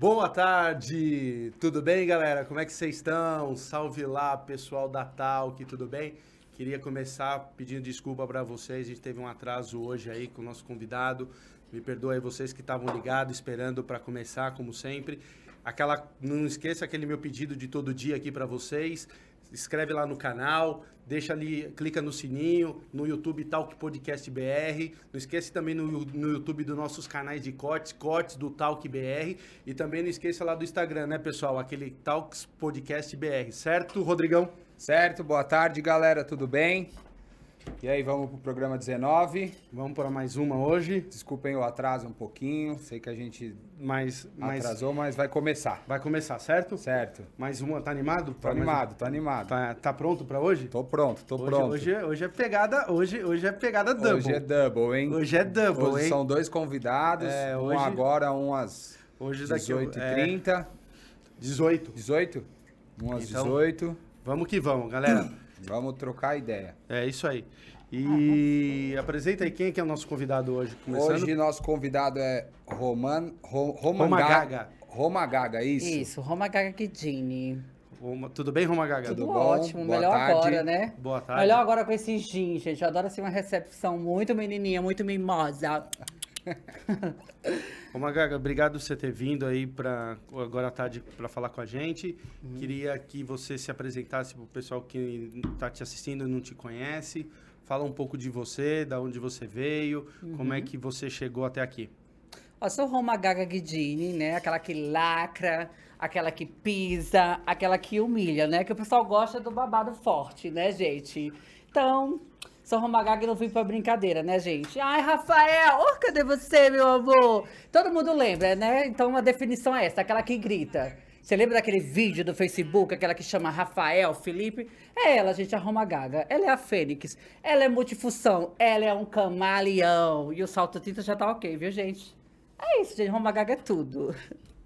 Boa tarde, tudo bem, galera? Como é que vocês estão? Salve lá, pessoal da Talk, tudo bem? Queria começar pedindo desculpa para vocês, a gente teve um atraso hoje aí com o nosso convidado. Me perdoe vocês que estavam ligados, esperando para começar, como sempre. Aquela, não esqueça aquele meu pedido de todo dia aqui para vocês. Inscreve lá no canal, deixa ali, clica no sininho, no YouTube Talk Podcast BR. Não esqueça também no, no YouTube dos nossos canais de cortes, cortes do Talk BR. E também não esqueça lá do Instagram, né, pessoal? Aquele Talks Podcast BR, certo, Rodrigão? Certo, boa tarde, galera, tudo bem? E aí, vamos pro programa 19. Vamos para mais uma hoje. Desculpem o atraso um pouquinho, sei que a gente mas atrasou, mas vai começar. vai começar, certo? Certo. Mais uma, tá animado? Tô animado, tô animado. Tá, tá pronto para hoje? Tô pronto, tô hoje, pronto. Hoje, é- hoje é pegada, hoje, hoje é pegada double. Hoje é double, hein? Hoje é double, Hoje hein? são dois convidados, É, um hoje- agora, um às Hoje daqui 18h30. É, 18. 18? Um às Então- 18. Vamos que vamos, galera. Vamos trocar ideia. É isso aí. E apresenta aí quem é que é o nosso convidado hoje, começando. Hoje nosso convidado é Roman, Ro, Roman Roma Gaga. Gaga. Roma Gaga, isso? Isso, Roma Gaga Guidini. Roma- Tudo bem, Roma Gaga? Tudo bom? ótimo, Boa melhor tarde. agora, né? Boa tarde. Melhor agora com esse gin, gente. Eu adoro assim uma recepção muito menininha, muito mimosa. Roma Gaga, obrigado por você ter vindo aí para agora à tarde para falar com a gente. Uhum. Queria que você se apresentasse para o pessoal que está te assistindo e não te conhece. Fala um pouco de você, da onde você veio, como Uhum. é que você chegou até aqui. Ó, sou Roma Gaga Guidini, né? Aquela que lacra, aquela que pisa, aquela que humilha, né? Que o pessoal gosta do babado forte, né, gente? Então, Gaga e não vim pra brincadeira, né, gente? Ai, Rafael, oh, cadê você, meu amor? Todo mundo lembra, né? Então, a definição é essa, aquela que grita. Você lembra daquele vídeo do Facebook, aquela que chama Rafael Felipe? É ela, gente, a Roma Gaga. Ela é a Fênix. Ela é multifunção. Ela é um camaleão. E o salto tinta já tá ok, viu, gente? É isso, gente. Roma Gaga é tudo.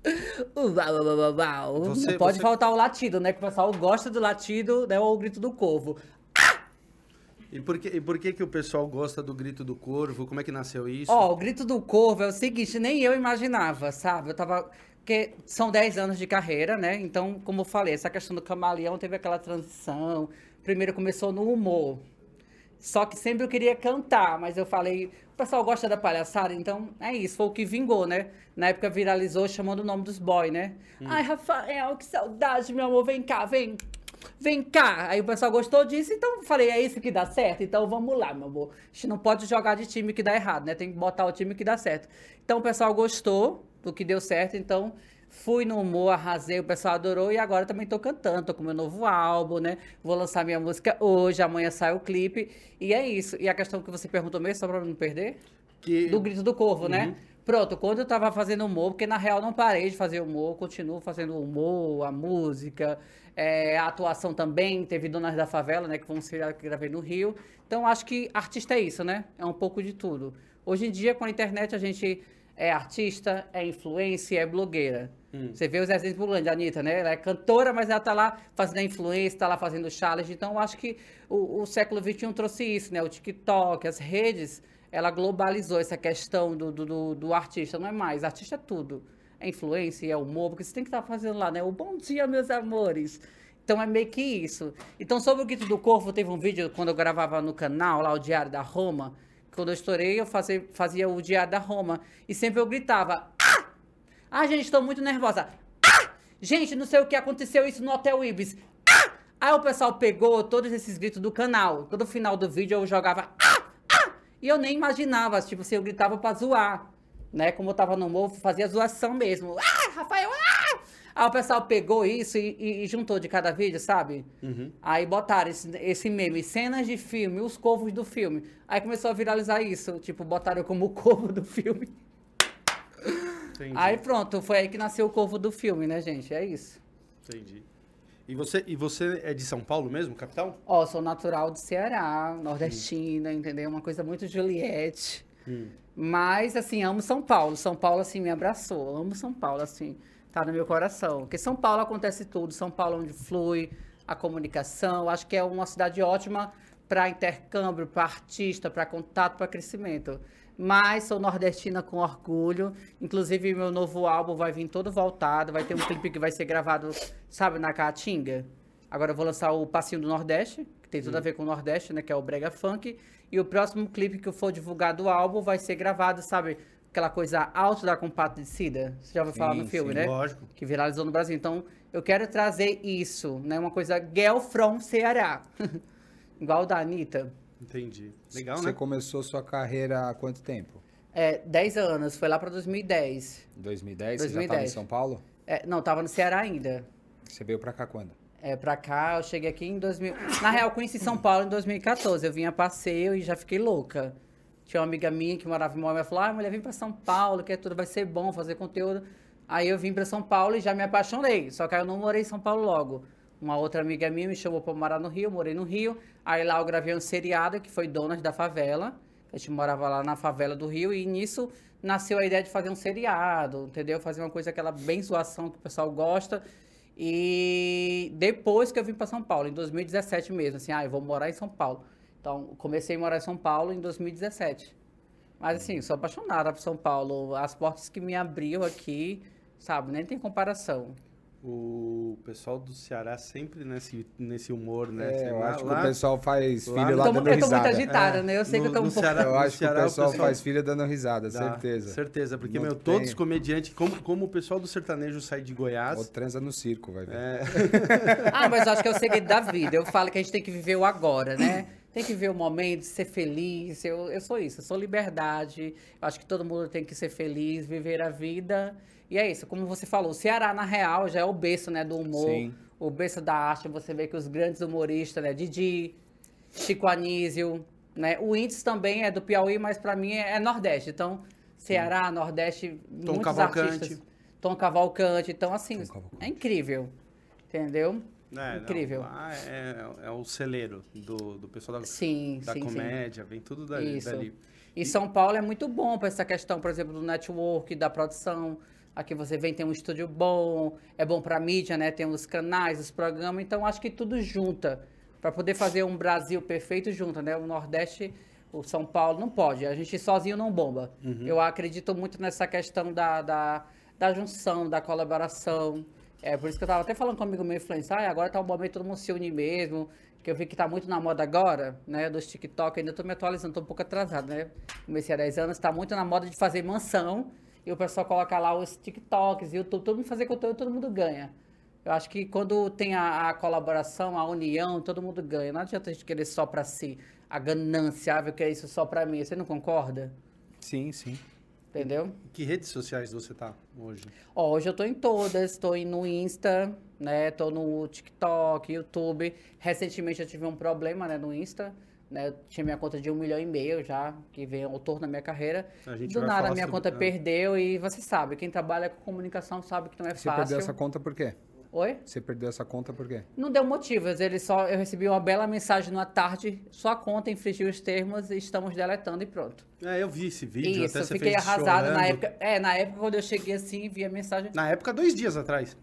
Uau, uau, uau, uau. Você- Não pode você- faltar o latido, né? Que o pessoal gosta do latido, né? Ou o grito do corvo. E por que, e por que, que o pessoal gosta do grito do corvo? Como é que nasceu isso? Ó, o grito do corvo é o seguinte, nem eu imaginava, sabe? Eu tava. Porque são 10 anos de carreira, né? Então, como eu falei, essa questão do camaleão teve aquela transição. Primeiro começou no humor. Só que sempre eu queria cantar, mas eu falei, o pessoal gosta da palhaçada, então é isso, foi o que vingou, né? Na época viralizou chamando o nome dos boys, né? Ai, Rafael, que saudade, meu amor, vem cá, vem. Vem cá. Aí o pessoal gostou disso, então falei, é isso que dá certo? Então vamos lá, meu amor. A gente não pode jogar de time que dá errado, né? Tem que botar o time que dá certo. Então o pessoal gostou do que deu certo, então fui no humor, arrasei, o pessoal adorou e agora também tô cantando, tô com meu novo álbum, né? Vou lançar minha música hoje, amanhã sai o clipe. E é isso. E a questão que você perguntou mesmo, só pra não perder? Que- Do grito do corvo, né? Pronto, quando eu tava fazendo humor, porque na real não parei de fazer humor, continuo fazendo humor, a música, é, a atuação também, teve Donas da Favela, né, que um seriado que gravei no Rio. Então acho que artista é isso, né? É um pouco de tudo. Hoje em dia, com a internet, a gente é artista, é influência, é blogueira. Você vê os exemplos do a Anitta, né? Ela é cantora, mas ela tá lá fazendo a influência, tá lá fazendo challenge. Então, acho que o, o século XXI trouxe isso, né? O TikTok, as redes, ela globalizou essa questão do, do, do, do artista. Não é mais, artista é tudo. É influência, é humor, porque você tem que estar fazendo lá, né? O bom dia, meus amores. Então é meio que isso. Então, sobre o grito do corvo, teve um vídeo quando eu gravava no canal, lá o Diário da Roma. Quando eu estourei, eu fazia, fazia o Diário da Roma. E sempre eu gritava: Ah! Ah, gente, estou muito nervosa. Ah! Gente, não sei o que aconteceu isso no Hotel Ibis. Ah! Aí o pessoal pegou todos esses gritos do canal. Todo final do vídeo eu jogava ah! Ah! E eu nem imaginava, tipo, se eu gritava pra zoar. Né? Como eu tava no morro, fazia zoação mesmo. Ah, Rafael, ah! Aí o pessoal pegou isso e, e- e juntou de cada vídeo, sabe? Aí botaram esse, esse meme, cenas de filme, os corvos do filme. Aí começou a viralizar isso. Tipo, botaram como o corvo do filme. Entendi. Aí pronto, foi aí que nasceu o corvo do filme, né, gente? É isso. Entendi. E você, e você é de São Paulo mesmo, capital? Ó, sou natural do Ceará, nordestina, entendeu? Uma coisa muito Juliette. Mas, assim, amo São Paulo. São Paulo, assim, me abraçou. Amo São Paulo, assim, tá no meu coração. Porque São Paulo acontece tudo. São Paulo onde flui a comunicação. Acho que é uma cidade ótima para intercâmbio, para artista, para contato, para crescimento. Mas sou nordestina com orgulho. Inclusive, meu novo álbum vai vir todo voltado. Vai ter um clipe que vai ser gravado, sabe, na Caatinga. Agora eu vou lançar o Passinho do Nordeste, tem tudo a ver com o Nordeste, né? Que é o Brega Funk. E o próximo clipe que for divulgado do álbum vai ser gravado, sabe? Aquela coisa alto da compadecida. Você já ouviu falar no filme, sim, né? lógico. Que viralizou no Brasil. Então, eu quero trazer isso, né? Uma coisa girl from Ceará. Igual o da Anitta. Entendi. Legal, Você né? começou sua carreira há quanto tempo? É, 10 anos, foi lá pra 2010. Em 2010? Você já 2010. estava em São Paulo? É, não, tava no Ceará ainda. Você veio pra cá quando? É, pra cá, eu cheguei aqui em 2000. Na real, conheci São Paulo em 2014. Eu vim a passeio e já fiquei louca. Tinha uma amiga minha que morava em Moema e falou: Ah, mulher, vem pra São Paulo, que é tudo vai ser bom fazer conteúdo. Aí eu vim pra São Paulo e já me apaixonei. Só que aí eu não morei em São Paulo logo. Uma outra amiga minha me chamou pra morar no Rio, morei no Rio. Aí lá eu gravei um seriado que foi Donas da Favela. A gente morava lá na favela do Rio e nisso nasceu a ideia de fazer um seriado, entendeu? Fazer uma coisa aquela bem zoação que o pessoal gosta. E depois que eu vim para São Paulo, em 2017 mesmo, assim, ah, eu vou morar em São Paulo. Então, comecei a morar em São Paulo em 2017. Mas assim, sou apaixonada por São Paulo. As portas que me abriu aqui, sabe, nem tem comparação. O pessoal do Ceará sempre nesse, nesse humor, né? É, eu lá- acho que lá- o pessoal faz lá- filho lá Eu tô, dando eu tô muito risada. agitada, né? Eu sei que eu tô no um pouco. Ceará- Eu no acho que o Ceará o pessoal pessoal- faz filha dando risada, Dá, certeza. Certeza, porque, Não meu, todos os comediantes, como, como o pessoal do sertanejo sai de Goiás, Ou transa no circo, vai ver. é, Ah, mas eu acho que é o segredo da vida. Eu falo que a gente tem que viver o agora, né? Tem que viver o momento, ser feliz. Eu, eu sou isso, eu sou liberdade. Eu acho que todo mundo tem que ser feliz, viver a vida. E é isso, como você falou, o Ceará, na real, já é o berço né, do humor, Sim. o berço da arte. Você vê que os grandes humoristas, né? Didi, Chico Anísio, né? O índice também é do Piauí, mas pra mim é, é Nordeste. Então, Ceará, Nordeste, muitos Cavalcante. artistas. Tom Cavalcante. Então, assim, Tom Cavalcante. é incrível. Entendeu? É, não, Incrível. lá é, é o celeiro do, do pessoal da, Sim, da sim, sim. comédia, vem tudo dali. Isso. dali. E São Paulo é muito bom para essa questão, por exemplo, do network, da produção. Aqui você vem, tem um estúdio bom, é bom para mídia, né? Tem os canais, os programas. Então, acho que tudo junta. Para poder fazer um Brasil perfeito, junta, né? O Nordeste, o São Paulo, não pode. A gente sozinho não bomba. Eu acredito muito nessa questão da, da, da junção, da colaboração. É por isso que eu tava até falando comigo meu influencer, ah, agora tá o momento todo mundo se unir mesmo, que eu vi que tá muito na moda agora, né, dos TikTok, ainda tô me atualizando, tô um pouco atrasado, né, comecei há 10 anos, tá muito na moda de fazer mansão, e o pessoal coloca lá os TikToks, YouTube, todo mundo fazer conteúdo, todo mundo ganha. Eu acho que quando tem a, a colaboração, a união, todo mundo ganha. Não adianta a gente querer só pra si, a ganância, ah, eu quero isso só pra mim, você não concorda? Sim, sim. Entendeu? Que redes sociais você tá hoje? Ó, hoje eu tô em todas, tô em- no Insta, né? Tô no TikTok, YouTube. Recentemente eu tive um problema, né, no Insta. Né, eu tinha minha conta de um milhão e meio já, que veio autor na minha carreira. A gente Do nada a minha conta ah. perdeu e você sabe, quem trabalha com comunicação sabe que não é Você fácil. perdeu essa conta por quê? Oi? Você perdeu essa conta por quê? Não deu motivos, ele só eu recebi uma bela mensagem numa tarde, sua conta infringiu os termos e estamos deletando e pronto. É, eu vi esse vídeo, Isso, até eu você fiquei fez arrasada na chorando. época. É, na época quando eu cheguei assim, vi a mensagem. Na época, dois dias atrás,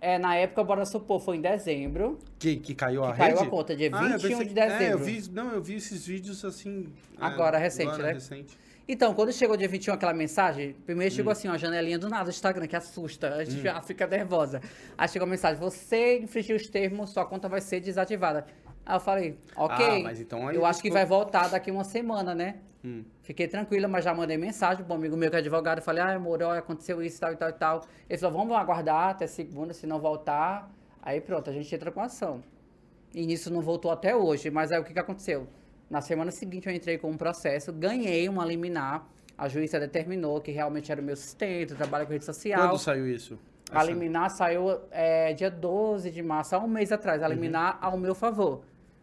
É, na época, bora supor, foi em dezembro. que, que caiu a Que caiu rede. a conta, dia Ah, eu 21 pensei- de dezembro. É, eu vi, não, eu vi esses vídeos assim... é, Agora, recente, agora, né? recente. Então, quando chegou dia 21 aquela mensagem, primeiro Hum. chegou assim, uma janelinha do nada Instagram, que assusta, a gente já fica nervosa. Aí chegou a mensagem, você infringiu os termos, sua conta vai ser desativada. Aí eu falei, ok, Ah, mas então eu acho que vai voltar daqui uma semana, né? Hum. Fiquei tranquila, mas já mandei mensagem pro amigo meu que é advogado, falei, ah, amor, olha, aconteceu isso, tal e tal e tal. Ele falou, vamos aguardar até segunda, se não voltar, aí pronto, a gente entra com ação. E nisso não voltou até hoje, mas aí o que, que aconteceu? Na semana seguinte eu entrei com um processo, ganhei uma liminar, a juíza determinou que realmente era o meu sustento, trabalho com rede social. Quando saiu isso? A liminar saiu é, dia 12 de março, há um mês atrás. A Uhum. liminar ao meu favor.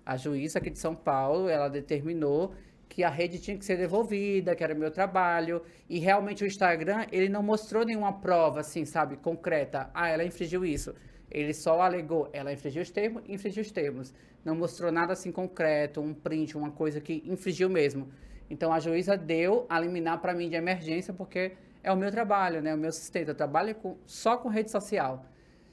A juíza aqui de São Paulo, ela determinou que a rede tinha que ser devolvida, que era meu trabalho. E realmente o Instagram, ele não mostrou nenhuma prova, assim, sabe, concreta. Ah, ela infringiu isso. Ele só alegou, ela infringiu os termos, infringiu os termos. Não mostrou nada assim concreto, um print, uma coisa que infringiu mesmo. Então a juíza deu a liminar para mim de emergência, porque é o meu trabalho, né? O meu sustento. Eu trabalho com- só com rede social.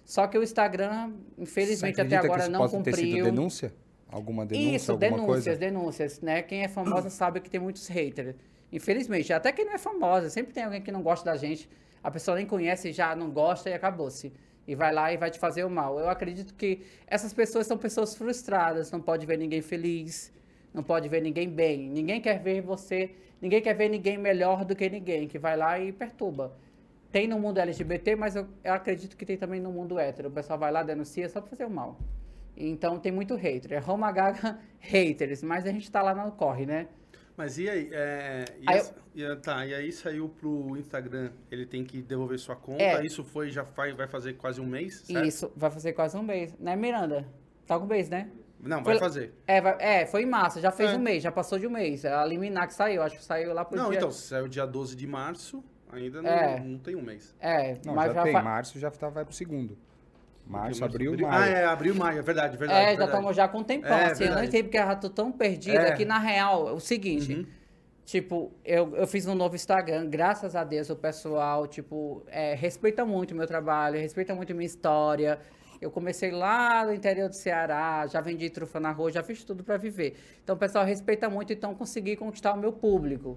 Só que o Instagram, infelizmente, até agora que isso não possa ter sido cumpriu. denúncia? Alguma denúncia, Isso, alguma denúncias, coisa? denúncias, né? Quem é famosa sabe que tem muitos haters. Infelizmente, até quem não é famosa, sempre tem alguém que não gosta da gente, a pessoa nem conhece, já não gosta e acabou-se. E vai lá e vai te fazer o mal. Eu acredito que essas pessoas são pessoas frustradas, não pode ver ninguém feliz, não pode ver ninguém bem. Ninguém quer ver você, ninguém quer ver ninguém melhor do que ninguém, que vai lá e perturba. Tem no mundo LGBT, mas eu, eu acredito que tem também no mundo hétero. O pessoal vai lá, denuncia só pra fazer o mal. Então tem muito hater. É Roma Gaga haters, mas a gente tá lá no corre, né? Mas e aí? É, e, Aí essa- e- tá, e aí saiu pro Instagram, ele tem que devolver sua conta. É. Isso foi, já faz, vai fazer quase um mês, certo? Isso, vai fazer quase um mês. Né, Miranda? Tá com um mês, né? Não, vai Foi- fazer. É, vai- é, foi em março, já fez É. um mês, já passou de um mês. É a liminar que saiu, acho que saiu lá pro Não, dia... então, saiu dia 12 de março, ainda não, É. não tem um mês. É, Não, mas já, tem. fa- Março já tá, vai pro segundo. Março, abril, abril- maio. Ah, é, abril, maio, é verdade, verdade. É, já verdade. estamos já com um tempão, É, assim, eu nem verdade. sei porque eu já tô tão perdida É. que, na real, é o seguinte, Uhum. tipo, eu, eu fiz um novo Instagram, graças a Deus o pessoal, tipo, é, respeita muito o meu trabalho, respeita muito a minha história. Eu comecei lá no interior do Ceará, já vendi trufa na rua, já fiz tudo para viver. Então o pessoal respeita muito, então consegui conquistar o meu público,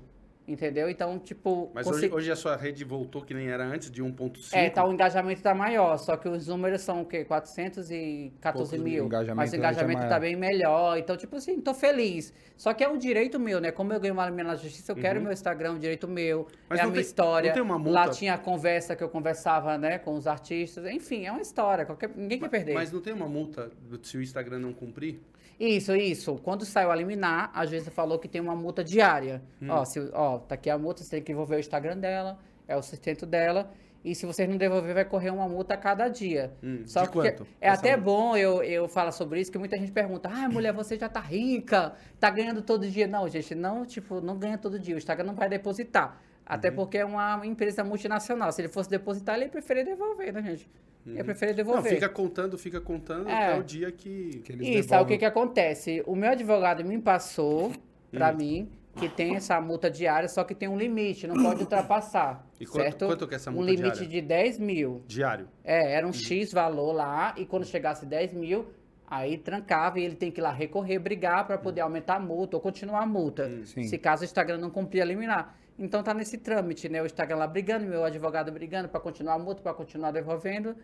entendeu? Então, tipo... Mas consegui- hoje, hoje a sua rede voltou que nem era antes, de 1.5. É, tá, o engajamento tá maior, só que os números são o quê? 414 Poucos mil. mas o é engajamento maior. tá bem melhor. Então, tipo assim, tô feliz. Só que é um direito meu, né? Como eu ganhei uma alimentação na justiça, eu quero meu Instagram, um direito meu. Uhum. Mas é a minha tem- história. não tem uma multa? Lá tinha a conversa que eu conversava, né, com os artistas. Enfim, é uma história. Qualquer... Ninguém quer perder. Mas não tem uma multa se o Instagram não cumprir? Isso, isso. Quando saiu a liminar, a juíza falou que tem uma multa diária. Hum. Ó, se, ó, tá aqui a multa, você tem que devolver o Instagram dela, é o sustento dela. E se vocês não devolver, vai correr uma multa a cada dia. Hum, Só de que quanto? é Essa até multa? bom eu, eu falar sobre isso, que muita gente pergunta, ah, mulher, você já tá rica, tá ganhando todo dia. Não, gente, não, tipo, não ganha todo dia. O Instagram não vai depositar. Uhum. Até porque é uma empresa multinacional. Se ele fosse depositar, ele ia preferir devolver, né, gente? Ia preferir Não, devolver. fica contando, fica contando É. até o dia que... Que eles Isso, aí o que que acontece? O meu advogado me passou pra Hum. mim que tem essa multa diária, só que tem um limite, não pode ultrapassar. E quanto- certo? quanto que é essa Um multa limite diária? de 10 mil. Diário. É, era um X valor lá, e quando chegasse 10 mil, aí trancava e ele tem que ir lá recorrer, brigar para poder aumentar a multa ou continuar a multa. Sim. Se caso o Instagram não cumprir a liminar. Então tá nesse trâmite, né? O Instagram lá brigando, meu advogado brigando para continuar a multa, para continuar devolvendo.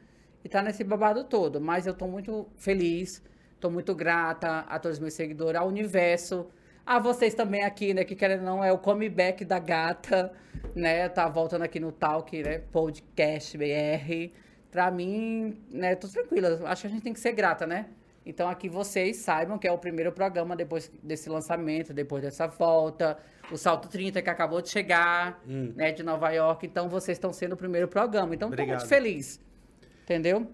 E tá nesse babado todo. Mas eu tô muito feliz, tô muito grata a todos os meus seguidores, ao universo. A vocês também aqui, né? Que querendo ou não, é o comeback da gata, né? Tá voltando aqui no Talk, né? Podcast BR. Pra mim, né? Tô tranquila. Acho que a gente tem que ser grata, né? Então aqui vocês saibam que é o primeiro programa depois desse lançamento, depois dessa volta. O Salto 30 que acabou de chegar, Hum. né? De Nova York. Então vocês estão sendo o primeiro programa. Então tô Obrigado. muito feliz. Entendeu?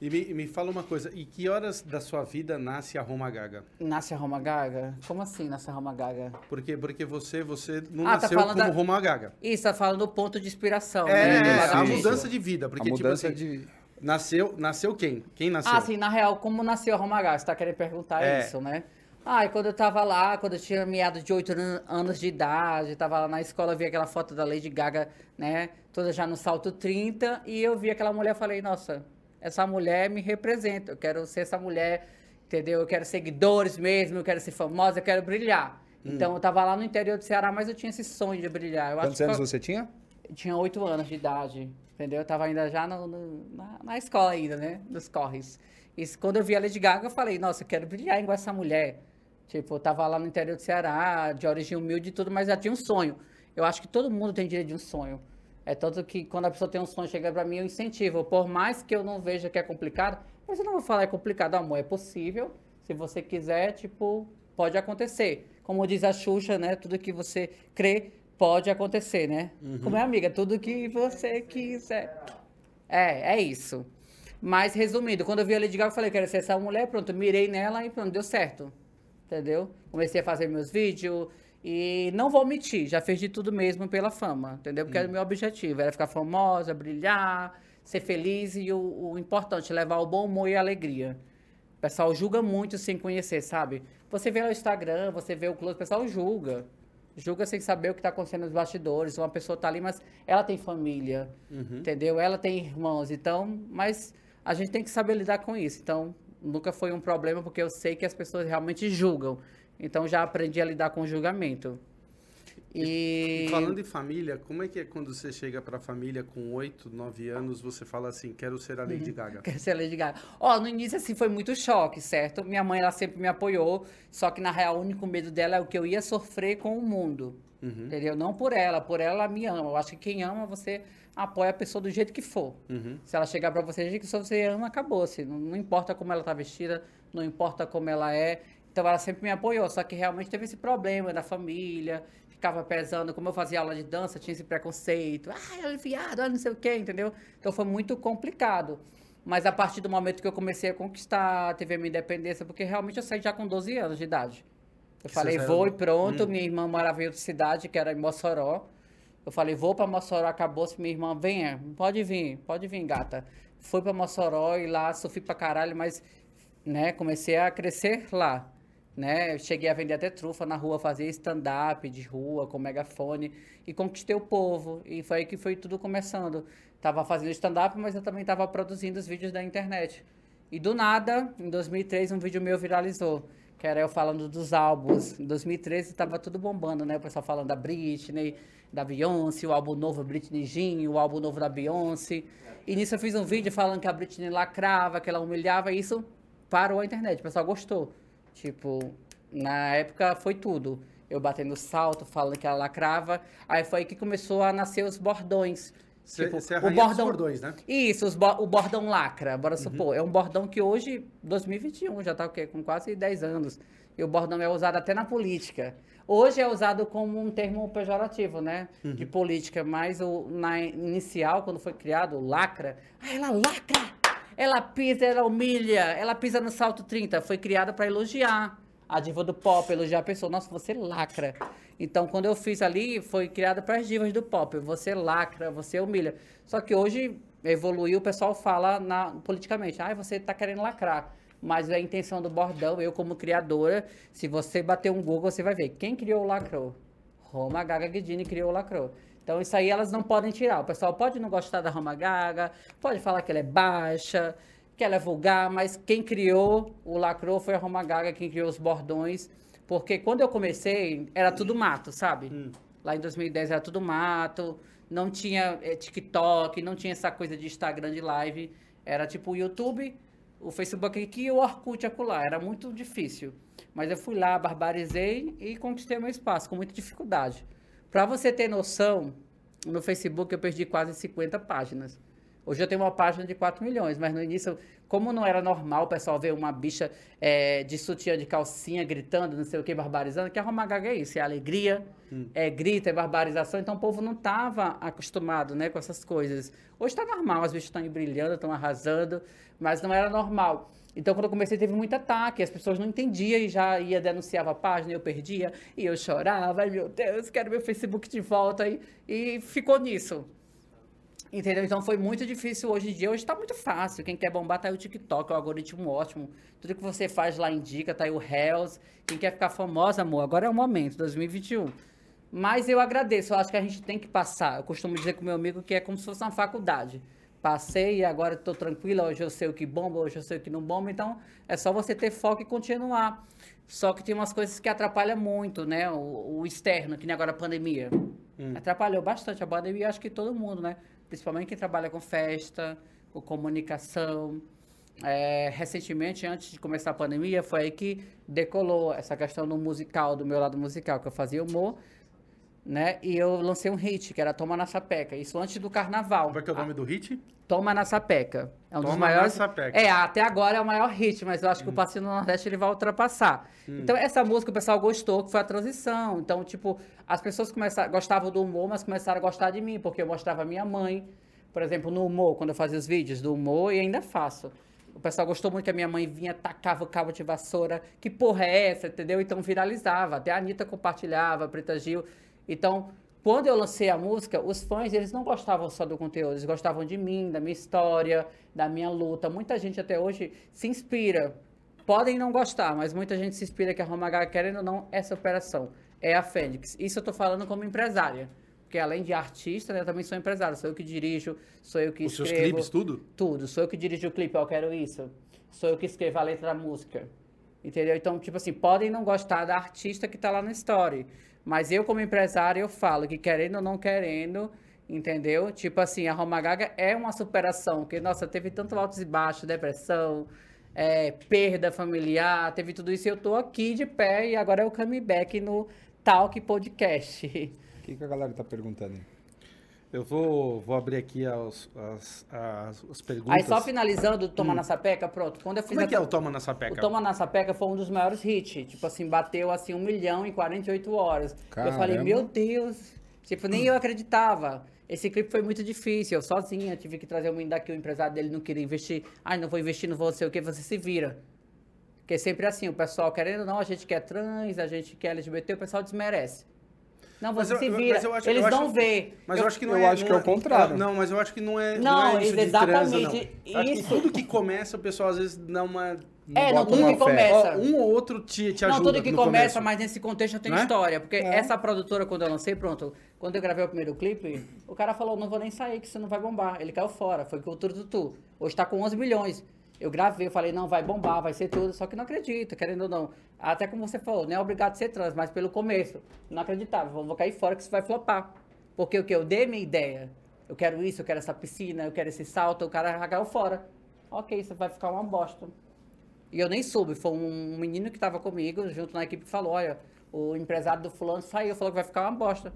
E me, me fala uma coisa, e que horas da sua vida nasce a Roma Gaga? Nasce a Roma Gaga? Como assim nasce a Roma Gaga? Porque, porque você, você não Ah, tá nasceu falando como da- Roma Gaga. Isso, tá falando do ponto de inspiração, É, né? é, a mudança de vida. Porque, a mudança tipo assim, de... nasceu, nasceu quem? Quem nasceu? Ah, sim, na real, como nasceu a Roma Gaga? Você tá querendo perguntar É. isso, né? Ah, e quando eu tava lá, quando eu tinha meado de 8 an- anos de idade, tava lá na escola, eu vi aquela foto da Lady Gaga, né? Toda já no salto 30, e eu vi aquela mulher e falei, nossa, essa mulher me representa, eu quero ser essa mulher, entendeu? Eu quero seguidores mesmo, eu quero ser famosa, eu quero brilhar. Hum. Então, eu tava lá no interior do Ceará, mas eu tinha esse sonho de brilhar. Eu Quantos anos você tinha? eu tinha 8 anos de idade, entendeu? Eu tava ainda já no- no- na, na escola ainda, né? Dos corres. E quando eu vi a Lady Gaga, eu falei, nossa, eu quero brilhar igual essa mulher. Tipo, eu tava lá no interior do Ceará, de origem humilde e tudo, mas já tinha um sonho. Eu acho que todo mundo tem direito de um sonho. É tanto que quando a pessoa tem um sonho, chega pra mim, eu incentivo. Por mais que eu não veja que é complicado, mas eu não vou falar é complicado, amor, é possível. Se você quiser, tipo, pode acontecer. Como diz a Xuxa, né? Tudo que você crê pode acontecer, né? Como é, amiga? Tudo que você quiser. É, é isso. Mas, resumindo, quando eu vi a Lady Gaga, eu falei, quero ser essa mulher, pronto, mirei nela e pronto, deu certo. Entendeu? Comecei a fazer meus vídeos e não vou mentir, já fiz de tudo mesmo pela fama, entendeu? Porque era o meu objetivo, era ficar famosa, brilhar, ser feliz e o, o importante, levar o bom humor e a alegria. O pessoal julga muito sem conhecer, sabe? Você vê no Instagram, você vê o close, o pessoal julga. Julga sem saber o que está acontecendo nos bastidores. Uma pessoa tá ali, mas ela tem família, entendeu? Ela tem irmãos, então, mas a gente tem que saber lidar com isso. Então, nunca foi um problema, porque eu sei que as pessoas realmente julgam. Então, já aprendi a lidar com o julgamento. E... E falando em família, como é que é quando você chega pra família com 8, 9 anos, você fala assim, quero ser a Lady Gaga? Quero ser a Lady Gaga. Ó, no início, assim, foi muito choque, certo? Minha mãe, ela sempre me apoiou, só que, na real, o único medo dela é o que eu ia sofrer com o mundo. Uhum. Entendeu? Não por ela, por ela, ela me ama. Eu acho que quem ama, você apoia a pessoa do jeito que for. Uhum. Se ela chegar pra você do jeito que você ama, acabou-se. Não, não importa como ela tá vestida, não importa como ela é. Então, ela sempre me apoiou, só que realmente teve esse problema da família, ficava pesando, como eu fazia aula de dança, tinha esse preconceito. Ah, ela é viado, não sei o quê, entendeu? Então, foi muito complicado. Mas a partir do momento que eu comecei a conquistar, teve a minha independência, porque realmente eu saí já com 12 anos de idade. Eu Você falei, vou e pronto. Hum. Minha irmã morava em outra cidade, que era em Mossoró. Eu falei, vou pra Mossoró, acabou-se. Minha irmã, venha, pode vir, pode vir, gata. Fui pra Mossoró e lá sofri pra caralho, mas, né, comecei a crescer lá. Né? Cheguei a vender até trufa na rua, fazia stand-up de rua com megafone e conquistei o povo. E foi aí que foi tudo começando. Tava fazendo stand-up, mas eu também tava produzindo os vídeos da internet. E do nada, em 2003, um vídeo meu viralizou. Que era eu falando dos álbuns. Em 2013 tava tudo bombando, né? O pessoal falando da Britney, da Beyoncé, o álbum novo Britney Jean, o álbum novo da Beyoncé. E nisso eu fiz um vídeo falando que a Britney lacrava, que ela humilhava, e isso parou a internet. O pessoal gostou. Tipo, na época foi tudo. Eu batendo salto, falando que ela lacrava. Aí foi aí que começou a nascer os bordões. Você Tipo, você é o bordão, bordões, né? isso, bo- o bordão lacra, bora Uhum. supor. É um bordão que hoje, 2021, já tá o quê? Com quase 10 anos. E o bordão é usado até na política. Hoje é usado como um termo pejorativo, né? Uhum. De política, mas o, na inicial, quando foi criado, o lacra, ah, ela lacra! Ela pisa, ela humilha, ela pisa no salto 30. Foi criada para elogiar a diva do pop, elogiar a pessoa. Nossa, você lacra. Então, quando eu fiz ali, foi criada para as divas do pop. Você lacra, você humilha. Só que hoje evoluiu, o pessoal fala na, politicamente. Ah, você está querendo lacrar. Mas a intenção do bordão, eu como criadora, se você bater um Google, você vai ver. Quem criou o lacrou? Roma Gaga Guidini criou o lacrou. Então isso aí elas não podem tirar. O pessoal pode não gostar da Roma Gaga, pode falar que ela é baixa, que ela é vulgar, mas quem criou o lacrou foi a Roma Gaga, quem criou os bordões. Porque quando eu comecei, era tudo mato, sabe? Lá em 2010 era tudo mato, não tinha eh, TikTok, não tinha essa coisa de Instagram de live. Era tipo o YouTube, o Facebook aqui e o Orkut acolá. Era muito difícil. Mas eu fui lá, barbarizei e conquistei meu espaço com muita dificuldade. Para você ter noção, no Facebook eu perdi quase 50 páginas. Hoje eu tenho uma página de 4 milhões, mas no início, como não era normal o pessoal ver uma bicha eh, de sutiã de calcinha gritando, não sei o que, barbarizando, que a Roma Gaga é isso, é alegria, é grito, é barbarização, então o povo não estava acostumado né, com essas coisas. Hoje está normal, as bichas estão brilhando, estão arrasando, mas não era normal. Então, quando eu comecei, teve muito ataque, as pessoas não entendiam e já ia denunciava a página, eu perdia, e eu chorava, ai meu Deus, quero meu Facebook de volta, e, e ficou nisso. Entendeu? Então foi muito difícil hoje em dia. Hoje tá muito fácil. Quem quer bombar tá aí o TikTok, é o algoritmo ótimo. Tudo que você faz lá indica, tá aí o Reels. Quem quer ficar famosa, amor, agora é o momento, 2021. Mas eu agradeço, eu acho que a gente tem que passar. Eu costumo dizer com meu amigo que é como se fosse uma faculdade. Passei e agora estou tranquila, hoje eu sei o que bomba, hoje eu sei o que não bomba, então é só você ter foco e continuar. Só que tem umas coisas que atrapalham muito, né? O, o externo, que nem agora a pandemia. Atrapalhou bastante a pandemia, acho que todo mundo, né? Principalmente quem trabalha com festa, com comunicação. É, recentemente, antes de começar a pandemia, foi aí que decolou essa questão do musical, do meu lado musical, que eu fazia humor, né? E eu lancei um hit, que era Toma na Sapeca. Isso antes do carnaval. Como é que é o nome do hit? Toma na Sapeca. É um dos Toma na maiores. Sapeca. É, até agora é o maior hit, mas eu acho que Hum. o Passinho no Nordeste ele vai ultrapassar. Então, essa música o pessoal gostou, que foi a transição. Então, tipo, as pessoas começaram, gostavam do humor, mas começaram a gostar de mim, porque eu mostrava a minha mãe, por exemplo, no humor, quando eu fazia os vídeos do humor, e ainda faço. O pessoal gostou muito que a minha mãe vinha, tacava o cabo de vassoura. Que porra é essa, entendeu? Então viralizava. Até a Anitta compartilhava, a Preta Gil. Então, quando eu lancei a música, os fãs, eles não gostavam só do conteúdo, eles gostavam de mim, da minha história, da minha luta. Muita gente até hoje se inspira. Podem não gostar, mas muita gente se inspira que a Roma Gaga, querendo ou não, essa operação é a Fênix. Isso eu tô falando como empresária. Porque além de artista, né, eu também sou empresário. Sou eu que dirijo, sou eu que Os seus escrevo. clipes, tudo? Tudo. Sou eu que dirijo o clipe, eu quero isso. Sou eu que escrevo a letra da música. Entendeu? Então, tipo assim, podem não gostar da artista que tá lá no story. Mas eu, como empresário, eu falo que querendo ou não querendo, entendeu? Tipo assim, a Roma Gaga é uma superação, porque, nossa, teve tanto altos e baixos, depressão, é, perda familiar, teve tudo isso e eu tô aqui de pé e agora é o comeback no Talk Podcast. O que, que a galera tá perguntando aí? Eu vou, vou abrir aqui as, as, as, as perguntas. Aí só finalizando, Toma na Sapeca, pronto. Quando eu fiz Como é a- que é o Toma na Sapeca? O Toma na Sapeca foi um dos maiores hits. Tipo assim, bateu assim um milhão em 48 horas. Eu falei, Caramba. meu Deus. Tipo, nem eu acreditava. Esse clipe foi muito difícil. Eu sozinha tive que trazer o menino daqui, o empresário dele não queria investir. Ai, não vou investir, não vou sei o que, você se vira. Porque sempre assim, o pessoal querendo, não, a gente quer trans, a gente quer LGBT, o pessoal desmerece. Não, Mas você eu- se mas vira. eu acho- Eles eu não acho- vê. Mas eu, acho que não eu é. acho que é não o contrário. Não, mas eu acho que não é. Não, é isso de exatamente, transa, não. Eu Acho que isso. tudo que começa, o pessoal às vezes dá uma. É, não tudo que fé. começa. Um ou outro te, te ajuda. Não, tudo que no começa, começo. mas nesse contexto eu tenho Não é? história. Porque É. essa produtora, quando eu lancei, pronto, quando eu gravei o primeiro clipe, o cara falou, não vou nem sair, que você não vai bombar. Ele caiu fora, foi com o Tudo Tutu. Hoje tá com 11 milhões. Eu gravei, eu falei, não, vai bombar, vai ser tudo, só que não acredito, querendo ou não. Até como você falou, não é obrigado a ser trans, mas pelo começo. Não acreditava, vou, vou cair fora que isso vai flopar. Porque o que? Eu dei minha ideia. Eu quero isso, eu quero essa piscina, eu quero esse salto, o cara caiu fora. Ok, isso vai ficar uma bosta. E eu nem soube, foi um menino que estava comigo, junto na equipe, que falou, olha, o empresário do fulano saiu, falou que vai ficar uma bosta.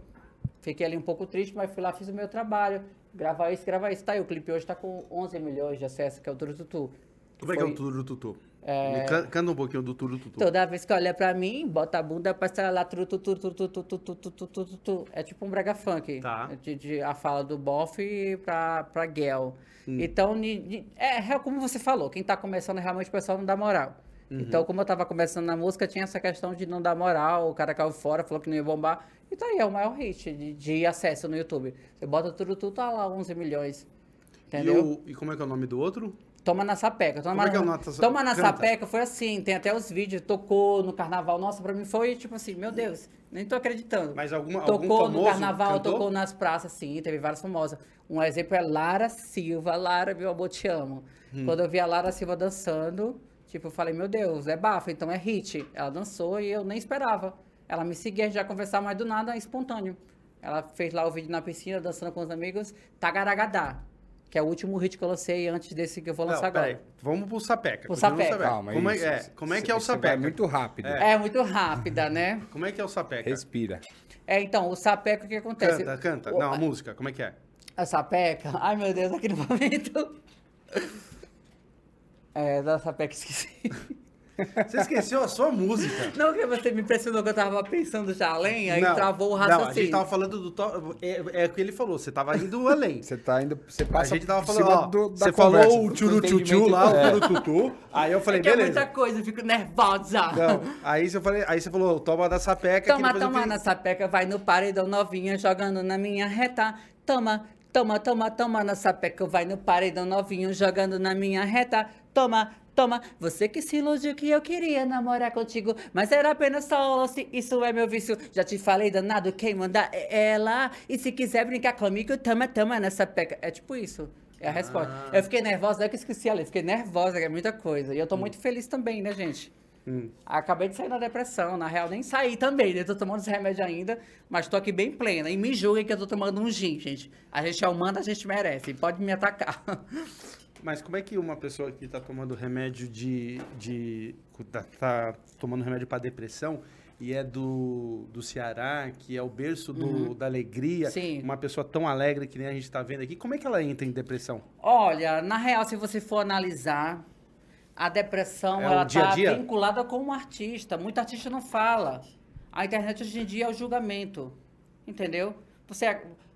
Fiquei ali um pouco triste, mas fui lá, fiz o meu trabalho. Gravar isso, gravar isso. Tá aí, o clipe hoje tá com 11 milhões de acessos, que é o Turututu. Como é que é o Turututu? Me can- Canta um pouquinho do Turututu. Toda vez que olha pra mim, bota a bunda pra estar lá, turututu, turututu, turututu, turututu. É tipo um brega funk. Tá. De, de- a fala do Boff pra, pra Gel. Então, ni- ni- é, é como você falou, quem tá começando realmente o pessoal não dá moral. Então, como eu tava começando na música, tinha essa questão de não dar moral, o cara caiu fora, falou que não ia bombar. E tá aí, é o maior hit de, de acesso no YouTube. Você bota tudo, tá lá, 11 milhões. E, Entendeu? o- e como é que é o nome do outro? Toma na sapeca. Toma, Como é que é o na, nota- toma na canta. sapeca foi assim, tem até os vídeos, tocou no carnaval. Nossa, pra mim foi tipo assim, meu Deus, nem tô acreditando. Mas alguma, algum Tocou no famoso carnaval, cantou? tocou nas praças, sim, teve várias famosas. Um exemplo é Lara Silva. Lara, meu amor, te amo. Hum. Quando eu vi a Lara Silva dançando, tipo, eu falei, meu Deus, é bafo, então é hit. Ela dançou e eu nem esperava. Ela me seguia, a gente já conversava, mas do nada, é espontâneo. Ela fez lá o vídeo na piscina, dançando com os amigos, Tagaragadá, que é o último hit que eu lancei antes desse que eu vou Não, lançar peraí. agora. Vamos pro Sapeca. Pro continua no Sapeca. Calma, como, é, isso. é, como é que é o Sapeca? muito rápido. É muito rápida, né? Como é que é o Sapeca? Respira. É, então, o sapeca, o que acontece? Canta, canta. O- Não, a música, como é que é? A sapeca? Ai, meu Deus, aqui no momento... É, da sapeca, esqueci. Você esqueceu a sua música. Não, que você me impressionou que eu tava pensando já além, aí não, travou o Não, a gente raciocínio. tava falando do... To... É, é o que ele falou, você tava indo além. Você tá indo. Você A passa gente tava falando, ó, do- da você conversa, falou o tchuru-tchu-tchu lá, É. o turu-tutu. Aí eu falei, É que é beleza. muita coisa, eu fico nervosa. Não, aí você, falei, aí você falou, toma da sapeca. Toma, toma na sapeca, vai no paredão novinha, jogando na minha reta. Toma, toma, toma, toma na sapeca, vai no paredão novinho, jogando na minha reta. Toma, toma, você que se iludiu que eu queria namorar contigo, mas era apenas só lance, isso é meu vício. Já te falei, danado, quem manda é ela. E se quiser brincar comigo, toma, toma na sapeca. É tipo isso. É a resposta. Ah. Eu fiquei nervosa, não é que eu esqueci a letra, fiquei nervosa, que é muita coisa. E eu tô muito feliz também, né, gente? Hum. Acabei de sair da depressão, na real nem saí também, né? Tô tomando esse remédio ainda, mas tô aqui bem plena. E me julguem que eu tô tomando um gin, gente. A gente é humano, a gente merece. Pode me atacar. Mas como é que uma pessoa que tá tomando remédio de. de tá, tá tomando remédio para depressão e é do, do Ceará, que é o berço do, da alegria, Uhum. Sim. uma pessoa tão alegre que nem a gente tá vendo aqui, como é que ela entra em depressão? Olha, na real, se você for analisar, a depressão, É ela tá dia? vinculada com um artista. Muito artista não fala. A internet hoje em dia é o julgamento. Entendeu? Você,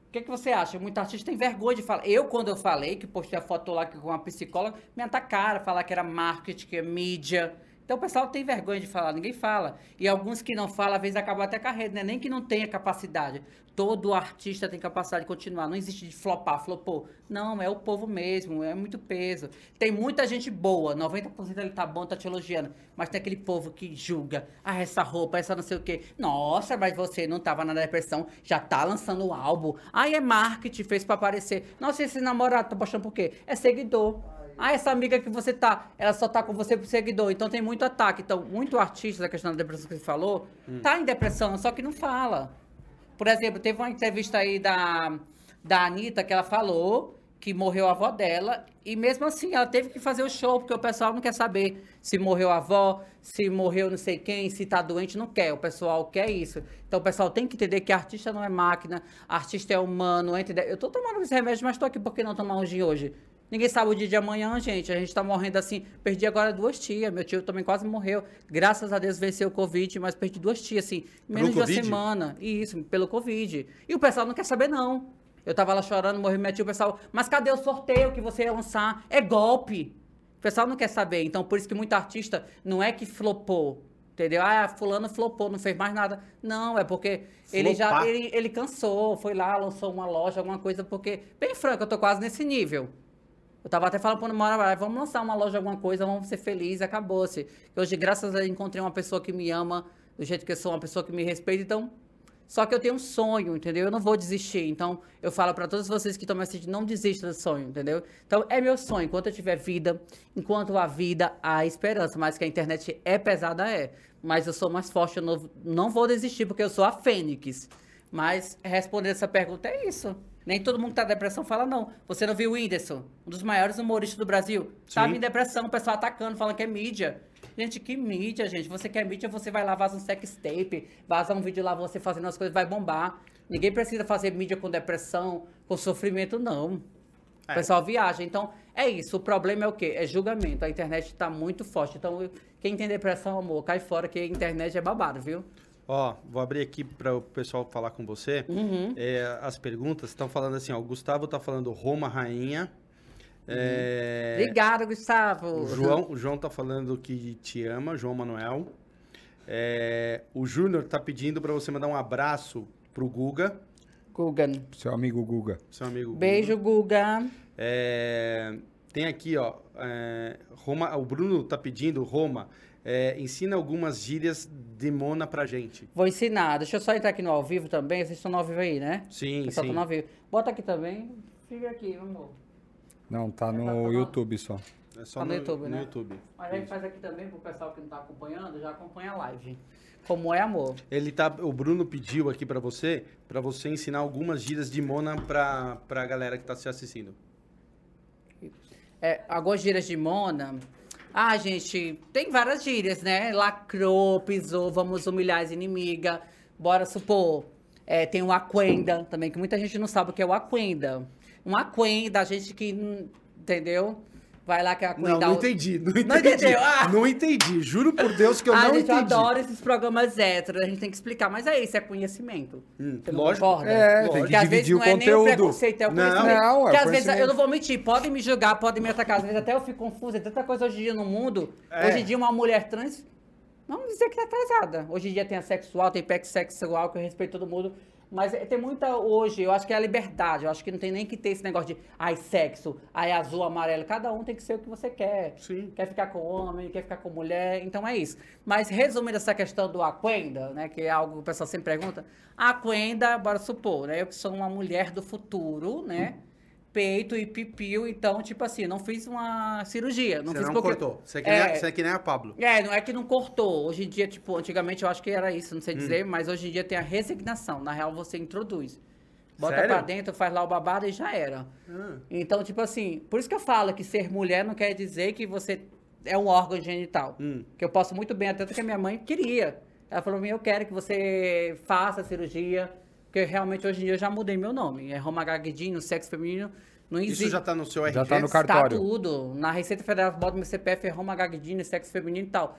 o que, que você acha? Muito artista tem vergonha de falar. Eu, quando eu falei, que postei a foto lá com uma psicóloga, me atacaram, falar que era marketing, que é mídia. Então o pessoal tem vergonha de falar, ninguém fala. E alguns que não falam, às vezes acabam até carreira, né? Nem que não tenha capacidade. Todo artista tem capacidade de continuar. Não existe de flopar, flopou. Não, é o povo mesmo, é muito peso. Tem muita gente boa, 90% ele tá bom, tá te elogiando. Mas tem aquele povo que julga. Ah, essa roupa, essa não sei o quê. Nossa, mas você não tava na depressão, já tá lançando o álbum. Aí é marketing, fez pra aparecer. Nossa, esse namorado tá postando por quê? É seguidor. Ah, essa amiga que você tá, ela só tá com você pro seguidor. Então tem muito ataque. Então, muito artista da questão da depressão que você falou, tá em depressão, só que não fala. Por exemplo, teve uma entrevista aí da, da Anitta que ela falou que morreu a avó dela e mesmo assim ela teve que fazer o show porque o pessoal não quer saber se morreu a avó, se morreu não sei quem, se tá doente, não quer. O pessoal quer isso. Então o pessoal tem que entender que artista não é máquina, artista é humano. Entendeu? Eu tô tomando esse remédio, mas tô aqui por que não tomar um gin hoje? Ninguém sabe o dia de amanhã, gente. A gente tá morrendo assim. Perdi agora duas tias. Meu tio também quase morreu. Graças a Deus venceu o Covid, mas perdi duas tias, assim, menos de uma semana. Isso, pelo Covid. E o pessoal não quer saber, não. Eu tava lá chorando, morri minha tia, o pessoal, mas cadê o sorteio que você ia lançar? É golpe. O pessoal não quer saber. Então, por isso que muito artista não é que flopou. Entendeu? Ah, fulano flopou, não fez mais nada. Não, é porque ele já Flopar. ele, ele cansou, foi lá, lançou uma loja, alguma coisa, porque, bem franco, eu tô quase nesse nível. Eu tava até falando pra uma hora, vamos lançar uma loja, alguma coisa, vamos ser felizes, acabou-se. Hoje, graças a Deus, encontrei uma pessoa que me ama, do jeito que eu sou, uma pessoa que me respeita, então. Só que eu tenho um sonho, entendeu? Eu não vou desistir. Então, eu falo pra todos vocês que estão me assistindo, não desista do sonho, entendeu? Então, é meu sonho. Enquanto eu tiver vida, enquanto há vida, há esperança. Mas que a internet é pesada, é. Mas eu sou mais forte, eu não, não vou desistir, porque eu sou a Fênix. Mas, respondendo essa pergunta, é isso. Nem todo mundo que tá em depressão fala, não. Você não viu o Whindersson, um dos maiores humoristas do Brasil? Tava Sim. em depressão, o pessoal atacando, falando que é mídia. Gente, que mídia, gente? Você quer mídia, você vai lá, vaza um sex tape, vaza um vídeo lá, você fazendo as coisas, vai bombar. Ninguém precisa fazer mídia com depressão, com sofrimento, não. É. O pessoal viaja. Então, é isso. O problema é o quê? É julgamento. A internet tá muito forte. Então, quem tem depressão, amor, cai fora, que a internet é babado, viu? Ó, vou abrir aqui para o pessoal falar com você. Uhum. É, as perguntas estão falando assim, ó. O Gustavo tá falando Roma Rainha. É, Obrigada, Gustavo. o, João, o João tá falando que te ama, João Manuel. É, o Júnior tá pedindo para você mandar um abraço pro Guga, Gugan. Seu amigo Guga. seu amigo. Guga. Beijo, Guga. É, tem aqui, ó. é, Roma, o Bruno tá pedindo, Roma, é, ensina algumas gírias de Mona pra gente. Vou ensinar. Deixa eu só entrar aqui no ao vivo também. Vocês estão no ao vivo aí, né? Sim, Pessoal sim. tá no ao vivo. Bota aqui também. Fica aqui, amor. Não, tá tá no no- YouTube só. É só Tá no no, YouTube, no né? YouTube. Mas a gente faz aqui também pro pessoal que não tá acompanhando, já acompanha a live. Como é amor? Ele tá, o Bruno pediu aqui pra você, pra você ensinar algumas gírias de Mona pra, pra galera que tá se assistindo. É, algumas gírias de Mona. Ah, gente, tem várias gírias, né? Lacrou, pisou, vamos humilhar as inimigas. Bora supor. É, tem o Aquenda também, que muita gente não sabe o que é o Aquenda. Um Aquenda, gente que. hum, Entendeu? Vai lá que é Aquenda. Não, não entendi, não entendi. entendeu? Ah! Não entendi, juro por Deus que eu ah, não gente, eu entendi. adoro esses programas héteros, a gente tem que explicar. Mas é isso, é conhecimento. Hum, não lógico. concorda? É, Lógico. tem Porque que às vezes não é nem o conteúdo. preconceito, é o Não. conhecimento. Não, é Porque às vezes eu não vou mentir, podem me julgar, podem me atacar. Às vezes até eu fico confusa, tem tanta coisa hoje em dia no mundo. É. Hoje em dia uma mulher trans, vamos dizer que tá atrasada. Hoje em dia tem a sexual, tem sexual, que eu respeito todo mundo. Mas é- tem muita hoje, eu acho que é a liberdade. Eu acho que não tem nem que ter esse negócio de ai, sexo, ai, azul, amarelo. Cada um tem que ser o que você quer. Sim. Quer ficar com homem, quer ficar com mulher, então é isso. Mas resumindo essa questão do Aquenda, né, que é algo que o pessoal sempre pergunta, Aquenda, bora supor, né, eu que sou uma mulher do futuro, né, peito e pipiu, então, tipo assim, não fiz uma cirurgia. Não Você fiz não porque- cortou. Você é, que nem, a- É. você é que nem a Pablo. É, não é que não cortou. Hoje em dia, tipo, antigamente eu acho que era isso, não Hum. sei dizer, mas hoje em dia tem a resignação. Na real, você introduz. Bota Sério? pra dentro, faz lá o babado e já era. Ah. Então, tipo assim, por isso que eu falo que ser mulher não quer dizer que você é um órgão genital. Hum. Que eu posso muito bem, até que a minha mãe queria. Ela falou, eu quero que você faça a cirurgia, porque realmente hoje em dia eu já mudei meu nome. É Roma Gagdinho, sexo feminino, não existe. Isso já tá no seu RG? Já tá no Tá cartório. tudo. Na Receita Federal, bota meu CPF, é Roma sexo feminino e tal.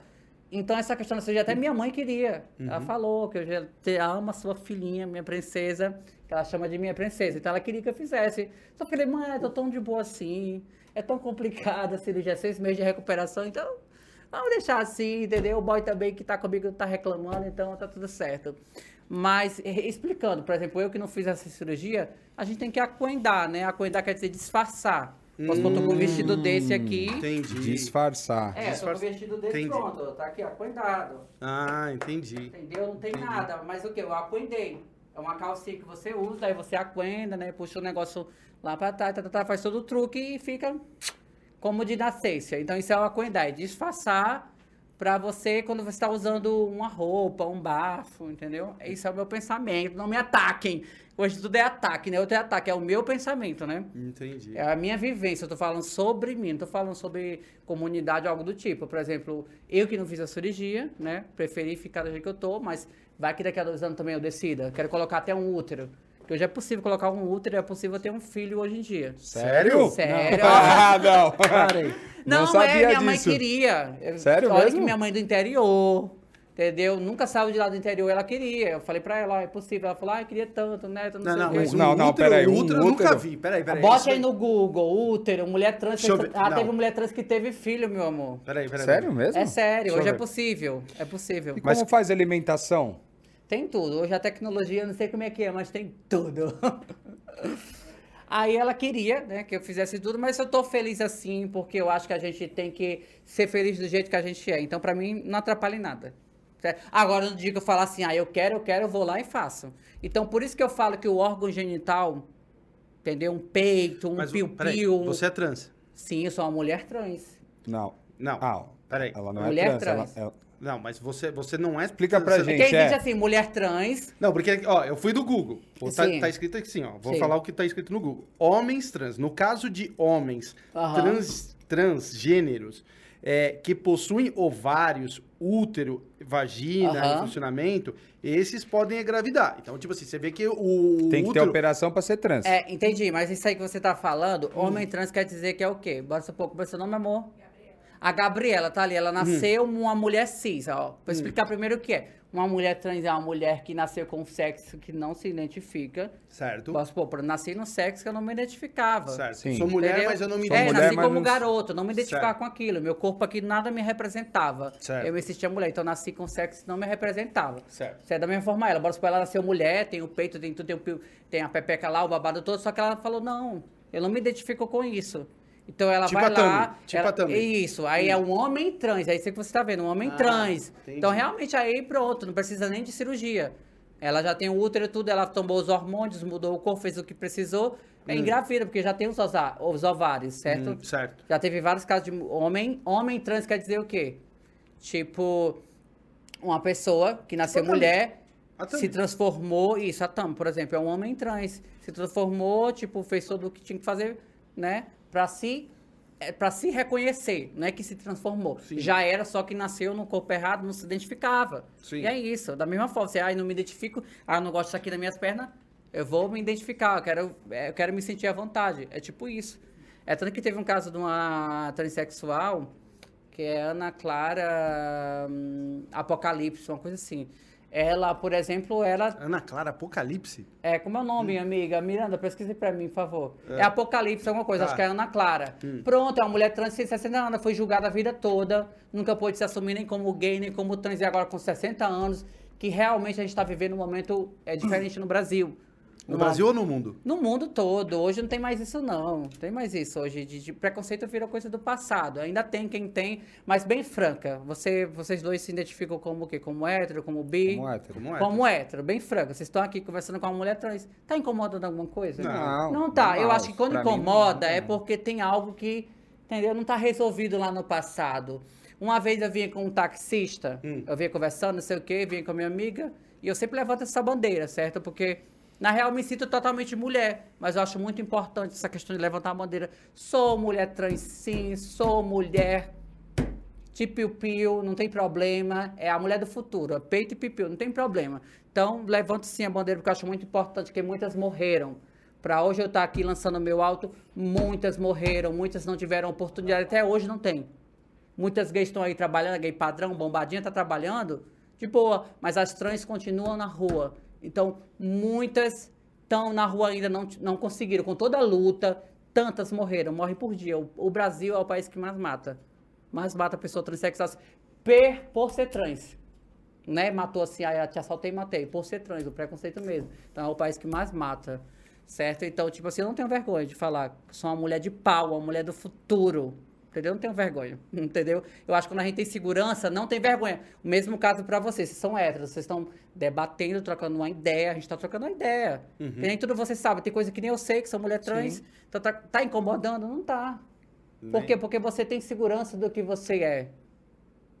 Então, essa questão da cirurgia, até minha mãe queria. Ela falou que eu já te amo a sua filhinha, minha princesa, que ela chama de minha princesa. Então, ela queria que eu fizesse. Só falei, mãe, eu tô tão de boa assim. É tão complicada a cirurgia, seis meses de recuperação. Então, vamos deixar assim, entendeu? O boy também que tá comigo tá reclamando, então tá tudo certo. Mas, explicando, por exemplo, eu que não fiz essa cirurgia, a gente tem que acuendar, né? Acuendar quer dizer disfarçar. Posso botar um vestido desse aqui. Entendi. Disfarçar. É, tô com o Disfarça- vestido desse Entendi. pronto. Tá aqui, acuendado. Ah, entendi. Entendeu? Não tem nada. Mas o que? Eu acuendei. É uma calcinha que você usa, aí você acuenda, né? Puxa o negócio lá pra trás, tá, tá, tá, faz todo o truque e fica como de nascença. Então isso é uma coisa, disfarçar para você quando você está usando uma roupa, um bafo, entendeu? Isso é o meu pensamento. Não me ataquem. Hoje tudo é ataque, né? Outro é ataque, é o meu pensamento, né? Entendi. É a minha vivência. Eu tô falando sobre mim, não tô falando sobre comunidade ou algo do tipo. Por exemplo, eu que não fiz a cirurgia, né? Preferi ficar do jeito que eu tô, mas vai que daqui a dois anos também eu decida. Quero colocar até um útero. Hoje é possível colocar um útero, é possível ter um filho hoje em dia. Sério? Sério. Ah, não. Parei. Não, Não sabia é, minha mãe disso. queria. Eu- Sério Olha mesmo? que minha mãe é do interior, entendeu? Nunca saiu de lá do interior, ela queria. Eu falei pra ela, ó, é possível. Ela falou, ah, eu queria tanto, né? Não, Não, não, mas um Não, não, útero, peraí, um útero eu nunca útero? vi. Peraí, peraí. Isso aí no Google, útero, mulher trans. Ver. Ah, Não. teve mulher trans que teve filho, meu amor. Peraí, peraí. Sério mesmo? É sério, Deixa hoje é possível. É possível. E como faz alimentação? Tem tudo. Hoje a tecnologia, eu não sei como é que é, mas tem tudo. Aí ela queria, né, que eu fizesse tudo, mas eu tô feliz assim, porque eu acho que a gente tem que ser feliz do jeito que a gente é. Então, pra mim, não atrapalha em nada. Certo? Agora, no dia que eu falar assim, ah, eu quero, eu quero, eu vou lá e faço. Então, por isso que eu falo que o órgão genital, entendeu? Um peito, um piu-piu. você é trans. Sim, eu sou uma mulher trans. Não. Não. Ah, Peraí. ela não Mulher é trans. trans. Ela, ela- Não, mas você, você não é... Explica pra você- gente. Porque existe é. assim, mulher trans. Não, porque, ó, eu fui do Google. Pô, Tá, tá escrito aqui assim, ó. Vou Sim. falar o que tá escrito no Google. Homens trans. No caso de homens Aham. trans, transgêneros é, que possuem ovários, útero, vagina Aham. funcionamento, esses podem engravidar. Então, tipo assim, você vê que o Tem que ter operação pra ser trans. É, entendi, mas isso aí que você tá falando, Hum. homem trans quer dizer que é o quê? Bora supor, como é seu nome, amor? A Gabriela tá ali, ela Hum. nasceu uma mulher cis, ó. Vou explicar primeiro o que é. Uma mulher trans é uma mulher que nasceu com um sexo que não se identifica. Certo. Posso supor, eu nasci no sexo que eu não me identificava. Certo. Sim. Sou mulher, Entendeu? mas eu não me É, mulher, nasci mas como não- garoto, não me identificava Certo. com aquilo. Meu corpo aqui nada me representava. Certo. Eu me sentia mulher, então nasci com sexo que não me representava. Certo. Você é da mesma forma ela. Bora supor, ela nasceu mulher, tem o peito, tem tudo, tem, o tem a pepeca lá, o babado todo, só que ela falou, não, eu não me identifico com isso. Então ela Tipo vai lá. tipo ela-. Isso, aí é um homem trans, é isso que você tá vendo, um homem Ah, trans. entendi. Então realmente aí pronto, não precisa nem de cirurgia. Ela já tem o útero e tudo, ela tomou os hormônios, mudou o corpo, fez o que precisou. É engravida, porque já tem os, os ovários, certo? Hum, certo. Já teve vários casos de homem. Homem trans quer dizer o quê? Tipo, uma pessoa que nasceu mulher, se transformou. Isso, a Tam, por exemplo, é um homem trans. Se transformou, tipo, fez tudo o que tinha que fazer, né? Pra se. É, pra se reconhecer, não é que se transformou. Sim. Já era, só que nasceu no corpo errado, não se identificava. Sim. E é isso. Da mesma forma, você, ai, não me identifico, ah, não gosto disso aqui nas minhas pernas, eu vou me identificar, eu quero, é, eu quero me sentir à vontade. É tipo isso. É tanto que teve um caso de uma transexual, que é Ana Clara hum, Apocalipse, uma coisa assim. Ela, por exemplo, ela. Ana Clara Apocalipse? É, como é o nome, amiga? Miranda, pesquise pra mim, por favor. É, Apocalipse, alguma coisa, Tá. acho que é Ana Clara. Pronto, é uma mulher trans de 60 anos, foi julgada a vida toda, nunca pôde se assumir nem como gay, nem como trans, e agora com 60 anos, que realmente a gente tá vivendo um momento é, diferente no Brasil. No Uma- Brasil ou no mundo? no mundo todo. Hoje não tem mais isso, não. Não tem mais isso hoje. De, de preconceito virou coisa do passado. Ainda tem quem tem, mas bem franca. Você, vocês dois se identificam como o quê? Como hétero, como bi? Como hétero. Como é? Como hétero, bem franca. Vocês estão aqui conversando com uma mulher trans. Tá incomodando alguma coisa? Não, Não tá. Eu acho que quando Pra mim, incomoda não. é porque tem algo que, entendeu? Não tá resolvido lá no passado. Uma vez eu vinha com um taxista, Hum. eu vinha conversando, não sei o quê, vinha com a minha amiga, e eu sempre levanto essa bandeira, certo? Porque, na real, me sinto totalmente mulher, mas eu acho muito importante essa questão de levantar a bandeira. Sou mulher trans, sim, sou mulher de piu-piu, não tem problema. É a mulher do futuro, peito e piu-piu, não tem problema. Então, levanto sim a bandeira, porque eu acho muito importante, porque muitas morreram. Para hoje eu estar aqui lançando meu alto, muitas morreram, muitas não tiveram oportunidade, até hoje não tem. Muitas gays estão aí trabalhando, gay padrão, bombadinha tá trabalhando, de boa, mas as trans continuam na rua. Então, muitas estão na rua ainda, não, não conseguiram, com toda a luta, tantas morreram, morrem por dia. O, o Brasil é o país que mais mata. Mais mata a pessoa transexual per, por ser trans. Né? Matou assim, aí te assaltei e matei, por ser trans, o preconceito mesmo. Então é o país que mais mata, certo? Então, tipo assim, eu não tenho vergonha de falar sou uma mulher de pau, uma mulher do futuro. Entendeu? Não tenho vergonha, entendeu? Eu acho que quando a gente tem segurança, não tem vergonha. O mesmo caso pra vocês, vocês são héteros, vocês estão debatendo, trocando uma ideia, a gente tá trocando uma ideia. Que nem tudo você sabe, tem coisa que nem eu sei, que sou mulher trans, então tá, tá incomodando? Não tá. Por quê? Porque você tem segurança do que você é.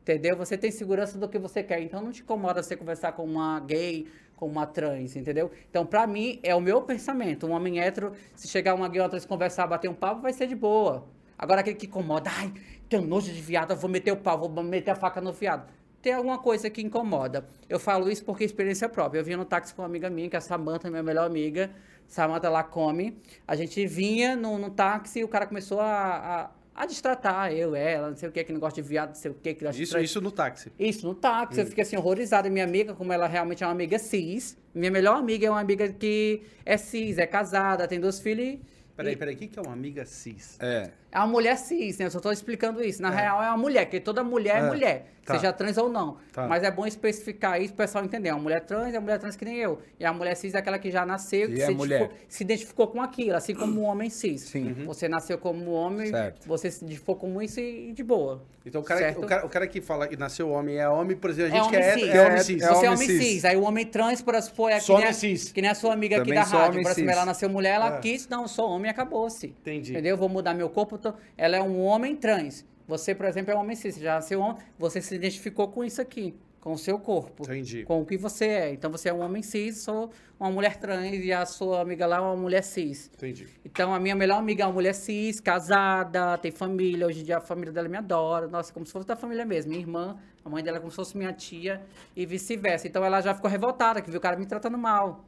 Entendeu? Você tem segurança do que você quer. Então não te incomoda você conversar com uma gay, com uma trans, entendeu? Então, pra mim, é o meu pensamento. Um homem hétero, se chegar uma gay ou uma trans conversar, bater um papo, vai ser de boa. Agora aquele que incomoda, ai, tenho nojo de viado, vou meter o pau, vou meter a faca no viado. Tem alguma coisa que incomoda. Eu falo isso porque é experiência própria. Eu vinha no táxi com uma amiga minha, que é a Samanta, minha melhor amiga. Samanta Lacome. A gente vinha no, no táxi e o cara começou a, a a destratar eu, ela, não sei o que, que não gosta de viado, não sei o que. que isso, isso no táxi? Isso, no táxi. Hum. Eu fiquei assim, horrorizada. Minha amiga, como ela realmente é uma amiga cis, minha melhor amiga é uma amiga que é cis, é casada, tem dois filhos. Peraí, peraí, o que, que é uma amiga cis? É. É uma mulher cis, né? Eu só tô explicando isso. Na é. real, é uma mulher, porque toda mulher é, é mulher, tá. seja trans ou não. Tá. Mas é bom especificar isso para o pessoal entender. É uma mulher trans é uma mulher trans que nem eu. E a mulher cis é aquela que já nasceu, que é se, mulher. Identificou, se identificou com aquilo, assim como o um homem cis. Sim. Uhum. Você nasceu como homem, certo. você se identificou como isso e de boa. Então o cara, o cara, o cara que fala que nasceu homem é homem, por exemplo, a gente é quer cis. é, é, homem cis. Você é homem cis. cis. Aí o homem trans, por supor, é que, nem a, cis. que nem a sua amiga Também aqui da rádio. Por exemplo, ela nasceu mulher, ela É. quis, não, sou homem, acabou-se. Entendi. Entendeu? Vou mudar meu corpo. tô- Ela é um homem trans. Você, por exemplo, é um homem cis. Você já nasceu homem, você se identificou com isso aqui, com o seu corpo. Entendi. Com o que você é. Então você é um homem cis, sou uma mulher trans e a sua amiga lá é uma mulher cis. Entendi. Então, a minha melhor amiga é uma mulher cis, casada, tem família. Hoje em dia a família dela me adora. Nossa, como se fosse da família mesmo. Minha irmã, a mãe dela é como se fosse minha tia e vice-versa. Então, ela já ficou revoltada, que viu o cara me tratando mal.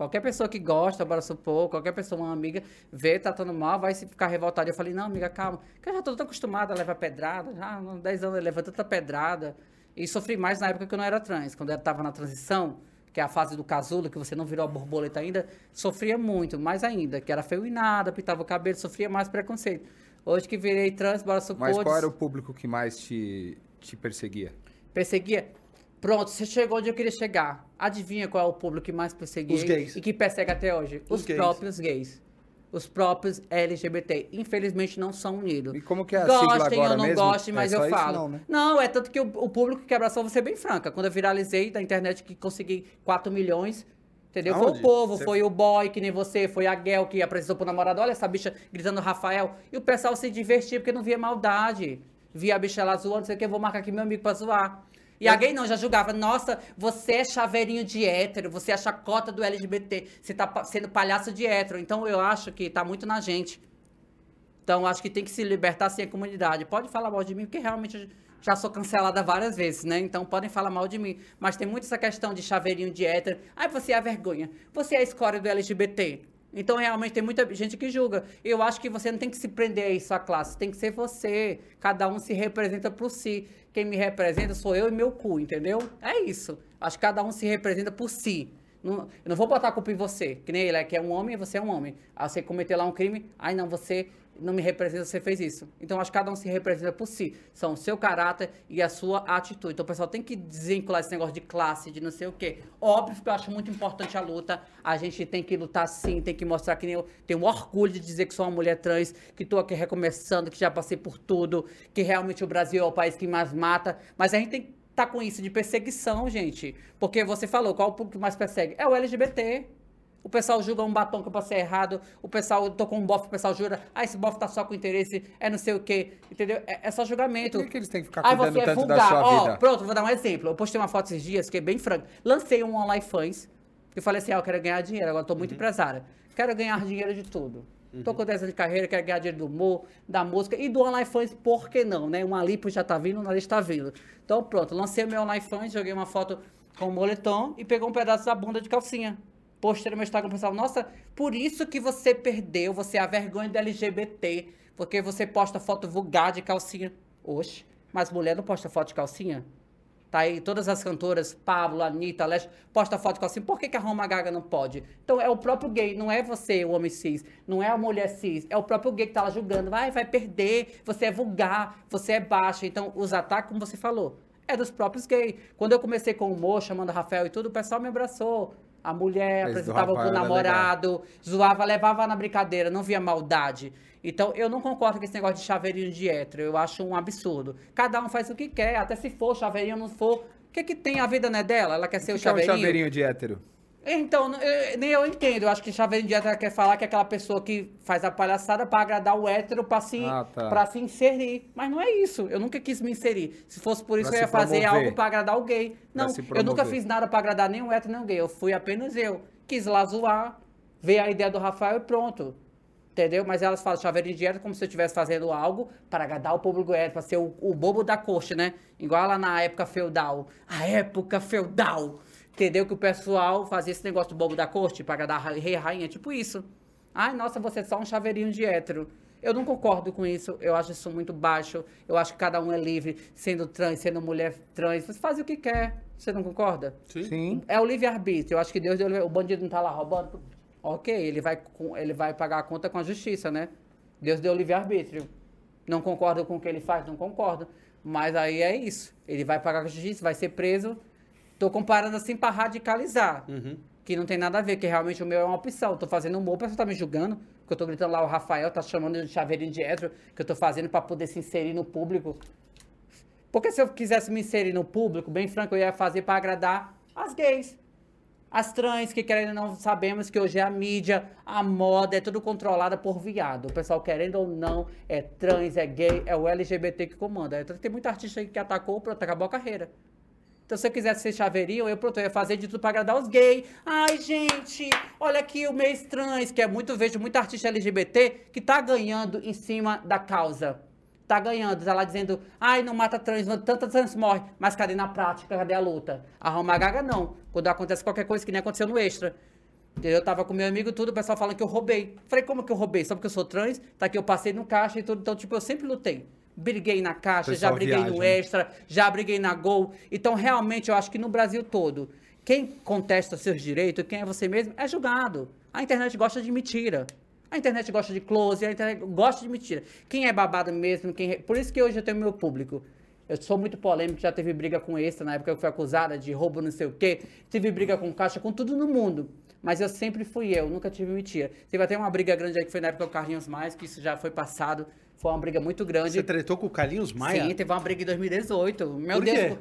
Qualquer pessoa que gosta, bora supor, qualquer pessoa, uma amiga, vê tratando mal, vai se ficar revoltada. Eu falei, não, amiga, calma. Porque eu já tô tão acostumada a levar pedrada. Já há 10 anos eu levo tanta pedrada. E sofri mais na época que eu não era trans. Quando eu tava na transição, que é a fase do casulo, que você não virou a borboleta ainda, sofria muito, mais ainda, que era feio e nada, pintava o cabelo, sofria mais preconceito. Hoje que virei trans, bora supor. Mas qual era o público que mais te, te perseguia? Perseguia. Pronto, você chegou onde eu queria chegar. Adivinha qual é o público que mais perseguia Os gays. e que persegue até hoje? Os Os, gays. próprios gays. Os próprios LGBT. Infelizmente não são unidos. E como que é a sigla Gostem agora ou não mesmo? gostem, É mas só eu falo. não, né? Não, é tanto que o, o público que abraçou, vou ser bem franca. Quando eu viralizei da internet que consegui 4 milhões, entendeu? Foi Aonde? o povo, Você- foi o boy, que nem você, foi a Gel que apresentou pro namorado. Olha essa bicha gritando Rafael. E o pessoal se divertia porque não via maldade. Via a bicha lá zoando, não sei o que, eu vou marcar aqui meu amigo pra zoar. E a gay não, já julgava, nossa, você é chaveirinho de hétero, você é a chacota do LGBT, você tá sendo palhaço de hétero. Então eu acho que tá muito na gente. Então, acho que tem que se libertar sim a comunidade. Pode falar mal de mim, porque realmente já sou cancelada várias vezes, né? Então, podem falar mal de mim. Mas tem muito essa questão de chaveirinho de hétero. Ai, você é a vergonha. Você é a escória do LGBT. Então, realmente, tem muita gente que julga. Eu acho que você não tem que se prender a isso, a classe. Tem que ser você. Cada um se representa por si. Quem me representa sou eu e meu cu, entendeu? É isso. Acho que cada um se representa por si. Não, eu não vou botar a culpa em você, que nem ele é que é um homem e você é um homem. Aí você cometeu lá um crime, ai não, você não me representa, você fez isso. Então acho que cada um se representa por si. São o seu caráter e a sua atitude. Então o pessoal tem que desvincular esse negócio de classe, de não sei o quê. Óbvio que eu acho muito importante a luta. A gente tem que lutar sim, tem que mostrar que nem eu tenho orgulho de dizer que sou uma mulher trans, que estou aqui recomeçando, que já passei por tudo, que realmente o Brasil é o país que mais mata. Mas a gente tem que tá com isso de perseguição, gente. Porque você falou, qual o público que mais persegue? É o LGBT. O pessoal julga um batom que eu passei errado, o pessoal tocou um bofe, o pessoal jura, ah, esse bofe tá só com interesse, é não sei o quê, entendeu? É, é só julgamento. Por que, que eles têm que ficar cuidando você é tanto vulgar. da sua Ó, vida? pronto, vou dar um exemplo. Eu postei uma foto esses dias, que é bem franco. Lancei um online fãs, porque eu falei assim, ah, eu quero ganhar dinheiro, agora eu tô Uhum. muito empresária. Quero ganhar dinheiro de tudo. Tô com 10 anos de carreira, quero ganhar dinheiro do humor, da música e do online fãs, por que não, né? Uma lipo já tá vindo, uma lista tá vindo. Então pronto, lancei meu online fãs, joguei uma foto com o moletom e pegou um pedaço da bunda de calcinha. Postei no meu Instagram, pessoal, nossa, por isso que você perdeu, você é a vergonha do LGBT, porque você posta foto vulgar de calcinha. Oxe, mas mulher não posta foto de calcinha? Tá aí todas as cantoras, Pablo, Anitta, Leste, posta foto de calcinha. Por que, que a Roma Gaga não pode? Então é o próprio gay, não é você, o homem cis, não é a mulher cis, é o próprio gay que tá lá julgando. Vai, vai perder, você é vulgar, você é baixa. Então os ataques, como você falou, é dos próprios gays. Quando eu comecei com o humor, chamando Rafael e tudo, o pessoal me abraçou. A mulher apresentava pro era namorado, zoava, levava na brincadeira, não via maldade. Então, eu não concordo com esse negócio de chaveirinho de hétero. Eu acho um absurdo. Cada um faz o que quer, até se for chaveirinho ou não for. O que, que tem? A vida não é dela? Ela quer ser O o que é um chaveirinho? chaveirinho de hétero? Então, eu- nem eu entendo. Eu acho que Chaveirinho de hétero quer falar que é aquela pessoa que faz a palhaçada pra agradar o hétero pra se, Ah, tá. se inserir. Mas não é isso. Eu nunca quis me inserir. Se fosse por isso, Pra eu ia fazer promover. algo pra agradar o gay. Não, eu nunca fiz nada pra agradar nem o hétero nem o gay. Eu fui apenas eu. Quis lá zoar, ver a ideia do Rafael e pronto. Entendeu? Mas elas falam chaveirinho de hétero como se eu estivesse fazendo algo para agradar o público hétero, para ser o, o bobo da corte, né? Igual lá na época feudal. A época feudal. Entendeu? Que o pessoal fazia esse negócio do bobo da corte para a rei e rainha. Tipo isso. Ai, nossa, você é só um chaveirinho de hétero. Eu não concordo com isso. Eu acho isso muito baixo. Eu acho que cada um é livre, sendo trans, sendo mulher trans. Você faz o que quer. Você não concorda? Sim. É o livre-arbítrio. Eu acho que Deus deu. O bandido não tá lá roubando. Ok, ele vai, ele vai pagar a conta com a justiça, né? Deus deu livre-arbítrio. Não concordo com o que ele faz? Não concordo. Mas aí é isso. Ele vai pagar com a justiça, vai ser preso. Tô comparando assim pra radicalizar. Que não tem nada a ver, que realmente o meu é uma opção. Tô fazendo humor, o pessoal tá me julgando. Que eu tô gritando lá, o Rafael tá chamando de chaveirinho de hétero, que eu tô fazendo pra poder se inserir no público. Porque se eu quisesse me inserir no público, bem franco, eu ia fazer pra agradar as gays. As trans, que querendo ou não, sabemos que hoje é a mídia, a moda, é tudo controlada por viado. O pessoal, querendo ou não, é trans, é gay, é o LGBT que comanda. Então, tem muita artista aí que atacou, pronto, acabou a carreira. Então, se eu quisesse ser chaveirinho, eu, pronto, eu ia fazer de tudo pra agradar os gays. Ai, gente, olha aqui o mês trans, que é muito, vejo muita artista LGBT que tá ganhando em cima da causa. Tá ganhando, tá lá dizendo, ai, não mata trans, não, tanta trans morre. Mas cadê na prática, cadê a luta? A Roma Gaga não. Quando acontece qualquer coisa que nem aconteceu no Extra. Eu tava com meu amigo tudo, o pessoal falando que eu roubei. Falei, como que eu roubei? Só porque eu sou trans? Tá aqui, eu passei no caixa e tudo. Então, tipo, eu sempre lutei. Briguei na caixa, já briguei no viaja, né? Extra, já briguei na Gol. Então, realmente, eu acho que no Brasil todo, quem contesta seus direitos, quem é você mesmo, é julgado. A internet gosta de mentira. A internet gosta de close, a internet gosta de mentira. Quem é babado mesmo, quem... Por isso que hoje eu tenho meu público. Eu sou muito polêmico, já teve briga com esse na época que eu fui acusada de roubo não sei o quê. Tive briga com caixa, com tudo no mundo. Mas eu sempre fui eu, nunca tive mentira. Teve até uma briga grande aí que foi na época do Carlinhos Mais, que isso já foi passado. Foi uma briga muito grande. Você tretou com o Carlinhos Maia? Sim, teve uma briga em 2018. Meu Por Deus. quê?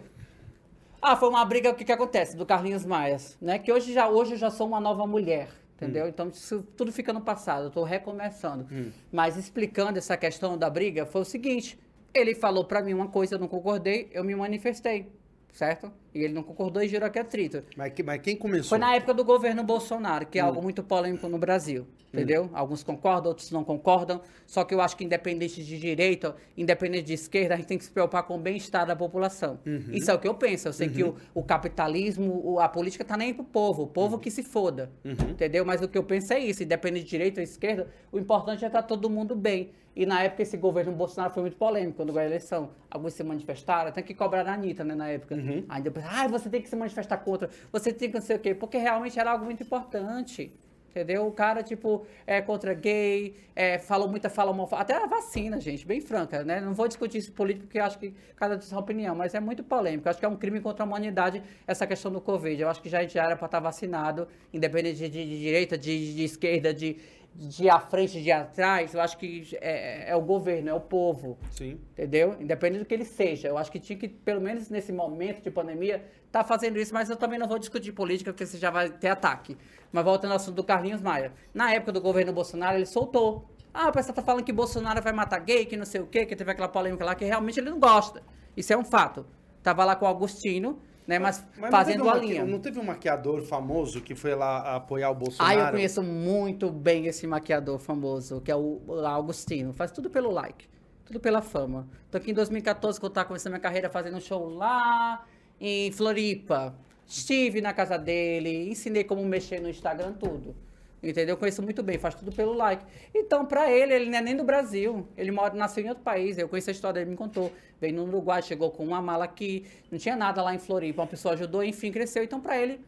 Ah, foi uma briga, o que que acontece? Do Carlinhos Maias, né? Que hoje já hoje eu já sou uma nova mulher, entendeu? Então isso tudo fica no passado, eu tô recomeçando. Mas explicando essa questão da briga, foi o seguinte, ele falou pra mim uma coisa, eu não concordei, eu me manifestei, certo? E ele não concordou e gerou aqui atrito. Mas, mas quem começou? Foi na época do governo Bolsonaro, que é algo muito polêmico no Brasil, entendeu? Alguns concordam, outros não concordam. Só que eu acho que independente de direita, independente de esquerda, a gente tem que se preocupar com o bem-estar da população. Isso é o que eu penso. Eu sei que o, o capitalismo, o- a política tá nem pro povo, o povo que se foda, entendeu? Mas o que eu penso é isso, independente de direita ou esquerda, o importante é estar todo mundo bem. E na época esse governo Bolsonaro foi muito polêmico quando ganhou a eleição. Alguns se manifestaram, tem que cobrar da Anitta, né, na época. Aí depois, ah, você tem que se manifestar contra, você tem que não sei o quê, porque realmente era algo muito importante. Entendeu? O cara, tipo, é contra gay, é, falou muita fala homofóbica. Até a vacina, gente, bem franca, né? Não vou discutir isso político, porque acho que cada um tem sua opinião, mas é muito polêmico. Acho que é um crime contra a humanidade essa questão do Covid. Eu acho que já, já era para estar vacinado, independente de, de- de direita, de, de esquerda, de, de à frente, de atrás. Eu acho que é, é o governo, é o povo. Sim. Entendeu? Independente do que ele seja. Eu acho que tinha que, pelo menos nesse momento de pandemia, tá fazendo isso, mas eu também não vou discutir política, porque você já vai ter ataque. Mas voltando ao assunto do Carlinhos Maia. Na época do governo Bolsonaro, ele soltou. Ah, o pessoal tá falando que Bolsonaro vai matar gay, que não sei o quê, que teve aquela polêmica lá, que realmente ele não gosta. Isso é um fato. Tava lá com o Agostino, né? Mas, Mas fazendo um a linha. Não teve um maquiador famoso que foi lá apoiar o Bolsonaro? Ah, eu conheço muito bem esse maquiador famoso, que é o Augustino. Faz tudo pelo like, tudo pela fama. Tô aqui em 2014, quando eu tava começando minha carreira, fazendo um show lá em Floripa. Estive na casa dele, ensinei como mexer no Instagram, tudo. Entendeu? Eu conheço muito bem, faz tudo pelo like. Então, pra ele, ele não é nem do Brasil. Ele mora, nasceu em outro país. Eu conheço a história, ele me contou. Veio no Uruguai, chegou com uma mala aqui, não tinha nada lá em Floripa. Uma pessoa ajudou, enfim, cresceu. Então, pra ele,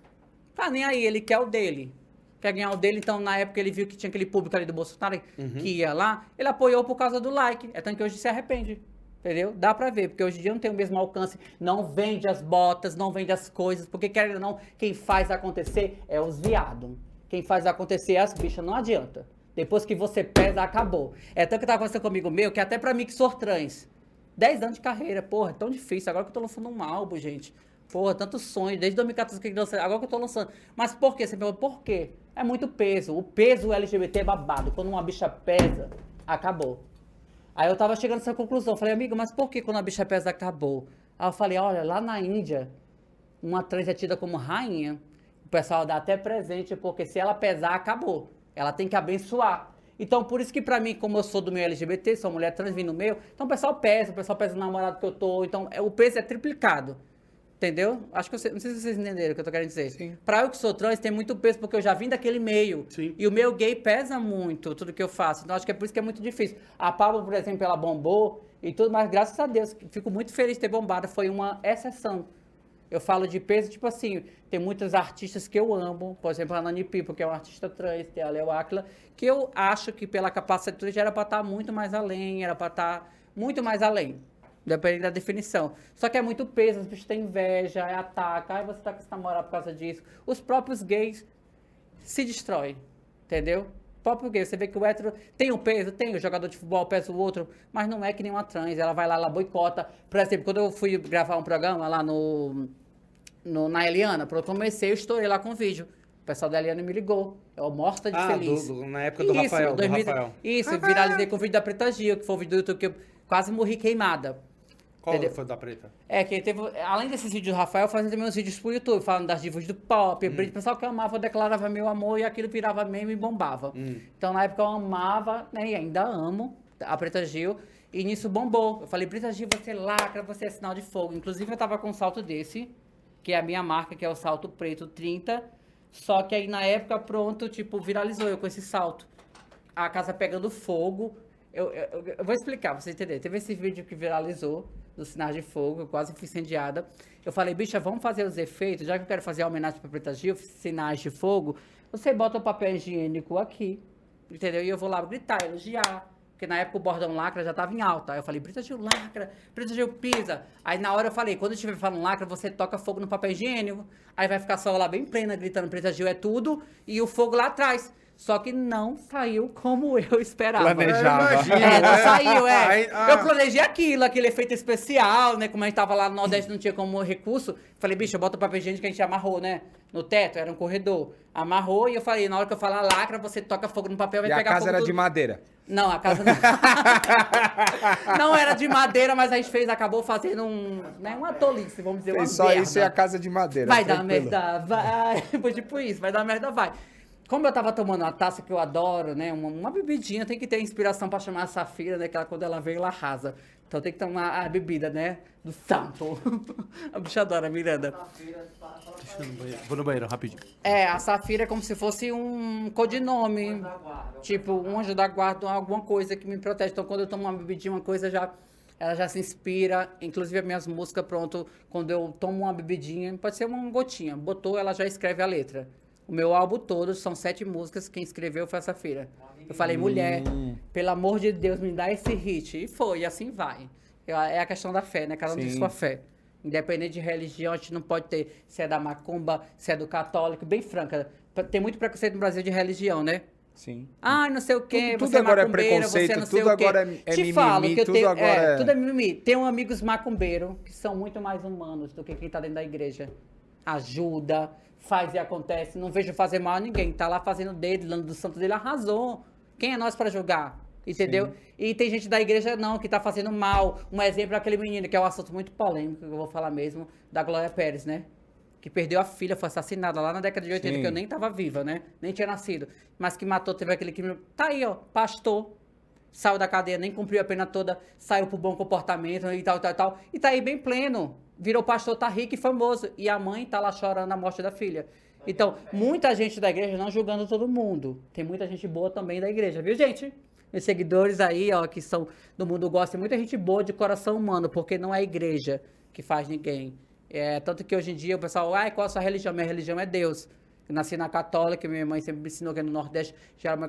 tá nem aí, ele quer o dele. Quer ganhar o dele, então na época ele viu que tinha aquele público ali do Bolsonaro que ia lá, ele apoiou por causa do like. É tanto que hoje se arrepende. Entendeu? Dá pra ver, porque hoje em dia não tem o mesmo alcance, não vende as botas, não vende as coisas, porque querendo ou não, quem faz acontecer é os viados. Quem faz acontecer é as bichas, não adianta. Depois que você pesa, acabou. É tanto que tava acontecendo comigo meu, que até pra mim que sou trans. 10 anos de carreira, porra, é tão difícil. Agora que eu tô lançando um álbum, gente. Porra, tanto sonho, desde 2014 que eu lancei, agora que eu tô lançando. Mas por quê? Você pergunta, por quê? É muito peso. O peso LGBT é babado. Quando uma bicha pesa, acabou. Aí eu tava chegando nessa conclusão. Falei, amigo, mas por que quando a bicha pesa acabou? Aí eu falei, olha, lá na Índia, uma trans é tida como rainha. O pessoal dá até presente, porque se ela pesar, acabou. Ela tem que abençoar. Então, por isso que pra mim, como eu sou do meio LGBT, sou mulher trans, vim no meio, então o pessoal pesa, o pessoal pesa o namorado que eu tô. Então, é, o peso é triplicado. Entendeu? Acho que eu, não sei se vocês entenderam o que eu tô querendo dizer. Sim. Pra eu que sou trans, tem muito peso, porque eu já vim daquele meio. Sim. E o meu gay pesa muito, tudo que eu faço. Então, acho que é por isso que é muito difícil. A Pablo, por exemplo, ela bombou e tudo, mas graças a Deus, fico muito feliz de ter bombado. Foi uma exceção. Eu falo de peso, tipo assim, tem muitos artistas que eu amo, por exemplo, a Nani Pipo, que é uma artista trans, tem a Leo Aquila, que eu acho que pela capacidade era pra estar muito mais além, era pra estar muito mais além. Dependendo da definição. Só que é muito peso, as bichos têm inveja, é ataca, ai, você tá com esse namorado por causa disso. Os próprios gays se destroem, entendeu? Próprio gay, você vê que o hétero tem um peso, tem, o jogador de futebol pesa o outro, mas não é que nem uma trans, ela vai lá, ela boicota. Por exemplo, quando eu fui gravar um programa lá no, no na Eliana, pronto, eu comecei, eu estourei lá com o vídeo. O pessoal da Eliana me ligou, eu morta de Ah, feliz. do- do- na época do Rafael, do 2000 Rafael. Isso, eu viralizei com o vídeo da Preta Gil, que foi o vídeo do YouTube que eu quase morri queimada. Qual Entendeu? foi da preta? É, que teve, além desses vídeos do Rafael, eu fazia também uns vídeos pro YouTube, falando das divas do pop, Hum. O pessoal que eu amava, eu declarava meu amor e aquilo virava meme e bombava. Hum. Então, na época, eu amava, né, e ainda amo a Preta Gil, e nisso bombou. Eu falei, Preta Gil, você lacra, você é sinal de fogo. Inclusive, eu tava com um salto desse, que é a minha marca, que é o salto preto 30, só que aí, na época, pronto, tipo, viralizou eu com esse salto. A casa pegando fogo, eu, eu, eu- vou explicar, pra você entender. Teve esse vídeo que viralizou, dos sinais de fogo, eu quase fui incendiada. Eu falei, bicha, vamos fazer os efeitos, já que eu quero fazer a homenagem pra Preta Gil, sinais de fogo, você bota o papel higiênico aqui, entendeu? E eu vou lá gritar, elogiar. Porque na época o bordão lacra já tava em alta. Aí eu falei, Brita Gil lacra, Brita Gil pisa. Aí na hora eu falei, quando eu estiver falando lacra, você toca fogo no papel higiênico. Aí vai ficar só lá bem plena, gritando Brita Gil é tudo, e o fogo lá atrás. Só que não saiu como eu esperava. Planejava. Imagino, É, não é. saiu, é. Aí, ah. Eu planejei aquilo, aquele efeito especial, né? Como a gente tava lá no Nordeste, não tinha como recurso. Falei, bicho, bota o papel higiênico que a gente amarrou, né? No teto, era um corredor. Amarrou e eu falei, na hora que eu falar lacra, você toca fogo no papel, vai E a pegar casa fogo era tudo. de madeira. Não, a casa não. não era de madeira, mas a gente fez, acabou fazendo um, né, uma tolice, vamos dizer, uma Fez só merda. isso e a casa de madeira. Vai dar merda, vai. Foi tipo isso, vai dar merda, vai. Como eu tava tomando uma taça que eu adoro, né? Uma, uma bebidinha, tem que ter inspiração pra chamar a Safira, né? Que ela, quando ela veio, ela arrasa. Então tem que tomar a bebida, né? Do santo. a bicha adora, Miranda. Deixa eu no banheiro. Vou no banheiro, rapidinho. É, a Safira é como se fosse um codinome. Tipo, um anjo da guarda, alguma coisa que me protege. Então, quando eu tomo uma bebidinha, uma coisa já. Ela já se inspira. Inclusive, as minhas músicas, pronto, quando eu tomo uma bebidinha, pode ser uma gotinha. Botou, ela já escreve a letra. O meu álbum todo são sete músicas. Quem escreveu foi a Safira. Eu falei, mulher, pelo amor de Deus, me dá esse hit. E foi, e assim vai. Eu- É a questão da fé, né? Cada um tem sua fé. Independente de religião, a gente não pode ter se é da macumba, se é do católico, bem franca. Tem muito preconceito no Brasil de religião, né? Sim. Ai, não sei o quê, Tudo- você tudo agora é preconceito, tudo o quê. agora é- é Te mimimi, falo que eu tudo tenho, agora é, é- tudo é mimimi. Tenho amigos macumbeiros que são muito mais humanos do que quem tá dentro da igreja. Ajuda, faz e acontece. Não vejo fazer mal a ninguém. Tá lá fazendo dele, dando do santo dele, arrasou. Quem é nós pra julgar? Entendeu? E tem gente da igreja não, que tá fazendo mal. Um exemplo é aquele menino, que é um assunto muito polêmico, que eu vou falar mesmo, da Glória Pérez, né? Que perdeu a filha, foi assassinada lá na década de 80, Sim. que eu nem tava viva, né? Nem tinha nascido. Mas que matou, teve aquele crime. Tá aí, ó, pastor. Saiu da cadeia, nem cumpriu a pena toda, saiu pro bom comportamento e tal, tal, tal. E tá aí bem pleno. Virou pastor, tá rico e famoso. E a mãe tá lá chorando a morte da filha. Então, muita gente da igreja, não julgando todo mundo. Tem muita gente boa também da igreja, viu, gente? Meus seguidores aí, ó, que são do mundo gospel, muita gente boa de coração humano, porque não é a igreja que faz ninguém. É, tanto que hoje em dia o pessoal, ai, qual a sua religião? Minha religião é Deus. Eu nasci na católica, minha mãe sempre me ensinou que é no Nordeste,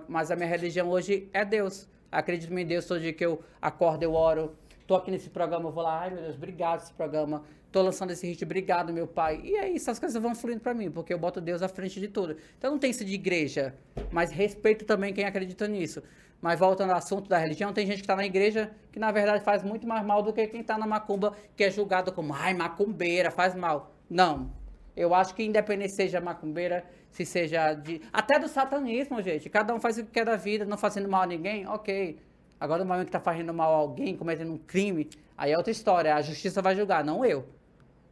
mas a minha religião hoje é Deus. Acredito em Deus dia que eu acordo, eu oro. Tô aqui nesse programa, eu vou lá, ai meu Deus, obrigado esse programa. Tô lançando esse hit, obrigado, meu pai. E é isso, as coisas vão fluindo pra mim, porque eu boto Deus à frente de tudo. Então não tem isso de igreja, mas respeito também quem acredita nisso. Mas voltando ao assunto da religião, tem gente que tá na igreja que na verdade faz muito mais mal do que quem tá na macumba, que é julgado como, ai, macumbeira, faz mal. Não. Eu acho que independente seja macumbeira, se seja de. Até do satanismo, gente. Cada um faz o que quer da vida, não fazendo mal a ninguém, ok. Agora, no momento que tá fazendo mal a alguém, cometendo um crime, aí é outra história. A justiça vai julgar, não eu.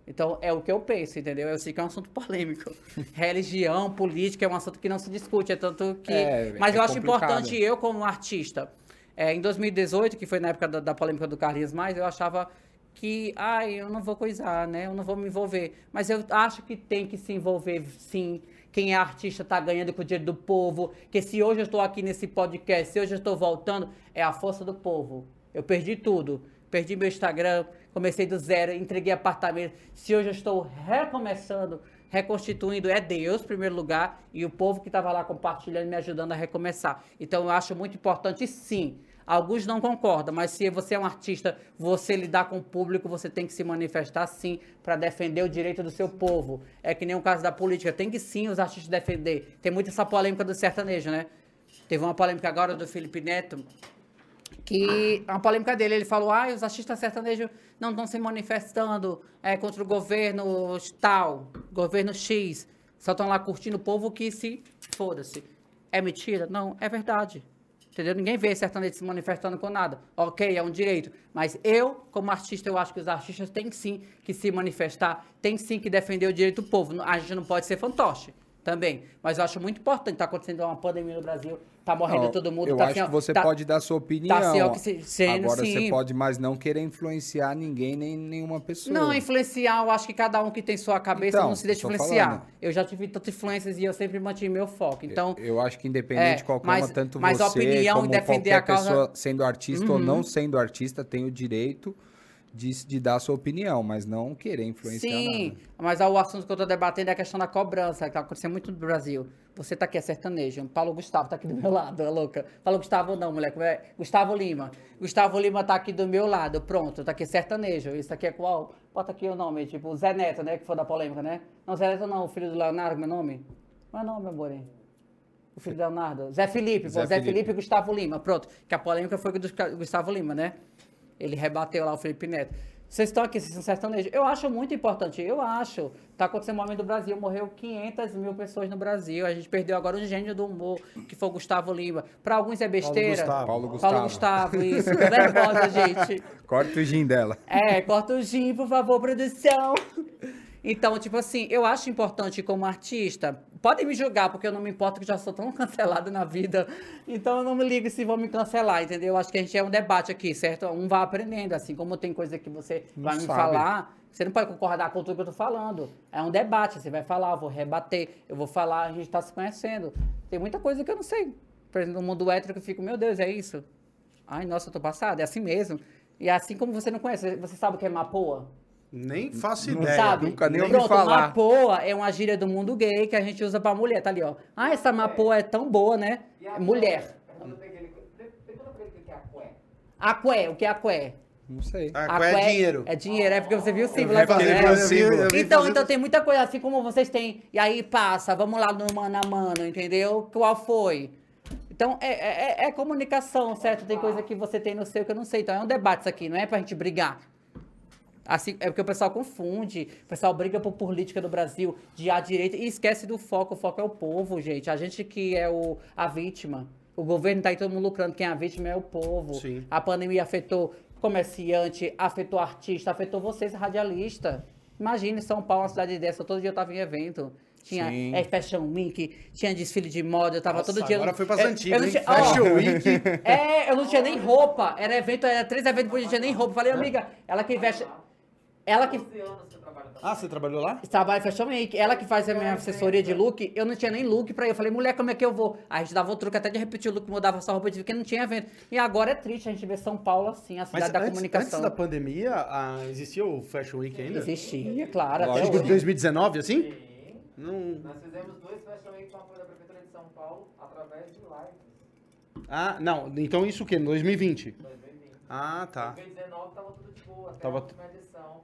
Então, é o que eu penso, entendeu? Eu sei que é um assunto polêmico. Religião, política, é um assunto que não se discute. É tanto que. É, Mas é eu acho complicado. importante, eu, como artista, é, em 2018, que foi na época da, da polêmica do Carlinhos Mais, eu achava que, ai, eu não vou coisar, né? Eu não vou me envolver. Mas eu acho que tem que se envolver, sim. Quem é artista tá ganhando com o dinheiro do povo. Que se hoje eu estou aqui nesse podcast, se hoje eu estou voltando, é a força do povo. Eu perdi tudo. Perdi meu Instagram, comecei do zero, entreguei apartamento. Se hoje eu estou recomeçando, reconstituindo, é Deus, em primeiro lugar, e o povo que estava lá compartilhando, me ajudando a recomeçar. Então eu acho muito importante, sim. Alguns não concordam, mas se você é um artista, você lidar com o público, você tem que se manifestar sim para defender o direito do seu povo. É que nem o caso da política, tem que sim os artistas defender. Tem muita essa polêmica do sertanejo, né? Teve uma polêmica agora do Felipe Neto, que a polêmica dele, ele falou, ah, os artistas sertanejos não estão se manifestando é, contra o governo tal, governo X, só estão lá curtindo o povo que se foda-se. É mentira? Não, é verdade. Entendeu? Ninguém vê sertanejo se manifestando com nada. Ok, é um direito. Mas eu, como artista, eu acho que os artistas têm sim que se manifestar, têm sim que defender o direito do povo. A gente não pode ser fantoche também. Mas eu acho muito importante. Está acontecendo uma pandemia no Brasil, tá morrendo Não, todo mundo. Eu tá acho ó, que você tá- pode dar sua opinião. Tá Agora sim. você pode, mas não querer influenciar ninguém, nem nenhuma pessoa. Não, influenciar, eu acho que cada um que tem sua cabeça Então, não se deixa influenciar. falando. Eu já tive tantas influências e eu sempre mantive meu foco. Então, eu acho que independente É, de qualquer mas- uma, tanto mas você a opinião como defender qualquer a causa- Uhum. pessoa sendo artista ou não sendo artista tem o direito de, de dar a sua opinião, mas não querer influenciar sim, nada. mas o assunto que eu tô debatendo é a questão da cobrança, que tá acontecendo muito no Brasil. Você tá aqui, é sertanejo. Paulo Gustavo tá aqui do meu lado, é louca. Paulo Gustavo não, mulher. como é? Gustavo Lima. Gustavo Lima tá aqui do meu lado. Pronto, tá aqui sertanejo. Isso aqui é qual? Bota aqui o nome, tipo, Zé Neto, né? Que foi da polêmica, né? Não, Zé Neto não, o filho do Leonardo, meu nome? Meu nome, meu amor. O filho do Leonardo. Zé Felipe, pô, Zé Zé, Felipe. Felipe. e Gustavo Lima. Pronto. Que a polêmica foi do Gustavo Lima, né? Ele rebateu lá o Felipe Neto. Vocês estão aqui, vocês são sertanejos. Eu acho muito importante, eu acho. Tá acontecendo um momento do Brasil, morreu 500 mil pessoas no Brasil. A gente perdeu agora o gênio do humor, que foi o Gustavo Lima. Para alguns é besteira. Gustavo. Paulo Gustavo. Paulo Gustavo, isso. Nervosa, gente. Corta o gin dela. É, corta o gin, por favor, produção. Então, tipo assim, eu acho importante como artista. Podem me julgar, porque eu não me importo que já sou tão cancelada na vida. Então eu não me ligo se vão me cancelar, entendeu? Eu acho que a gente é um debate aqui, certo? Um vai aprendendo, assim como tem coisa que você vai me sabe. falar. Você não pode concordar com tudo que eu tô falando. É um debate, você vai falar, eu vou rebater, eu vou falar, a gente tá se conhecendo. Tem muita coisa que eu não sei. Por exemplo, no mundo hétero que eu fico, meu Deus, é isso? Ai, nossa, eu tô passada, é assim mesmo. E assim como você não conhece, você sabe o que é mapoa? Nem faço Não ideia. sabe? nunca nem ouvi Pronto, falar. mapoa é uma gíria do mundo gay que a gente usa pra mulher, tá ali, ó. Ah, essa mapoa é tão boa, né? É mulher. Aqué, o que é aqué? Não sei. Ah, qual é dinheiro? É dinheiro, é porque você viu o símbolo vi agora, né? eu vi- eu vi Então, então tem muita coisa assim como vocês têm. E aí passa, vamos lá no mano a mano, entendeu? Qual foi? Então, é, é- é- é comunicação, certo? Tem coisa que você tem no seu que eu não sei. Então, é um debate isso aqui, não é pra gente brigar. Assim, é porque o pessoal confunde, o pessoal briga por política do Brasil, de à direita, e esquece do foco. O foco é o povo, gente. A gente que é o, a vítima. O governo tá aí todo mundo lucrando, quem é a vítima é o povo. Sim. A pandemia afetou comerciante, afetou artista, afetou vocês, radialista. Imagine São Paulo, uma cidade dessa, todo dia eu tava em evento. Tinha Sim. é, Fashion Week, tinha desfile de moda, eu tava Nossa, todo dia... agora foi pras eu- antigas, eu não hein? tinha- Fashion Week. é, eu não tinha nem roupa. Era evento, era três eventos por dia, não tinha nem roupa. Falei, amiga, ela que veste. Ela que Ah, você trabalhou lá? trabalha em Fashion Week, ela que faz a minha assessoria de look, eu não tinha nem look pra ir. Eu falei, mulher, como é que eu vou? Aí a gente dava o truque até de repetir o look, mudava só a roupa de porque não tinha evento. E agora é triste a gente ver São Paulo assim, a cidade Mas da antes, comunicação. antes da pandemia, ah, existia o Fashion Week ainda? Existia, claro, até Lógico. Hoje. 2019, assim? Não... Nós fizemos dois Fashion Week com a da Prefeitura de São Paulo através de lives. Ah, não. Então isso o quê? 2020? 2020. Ah, tá. Em 2019 tava tudo de boa, até Tava a última edição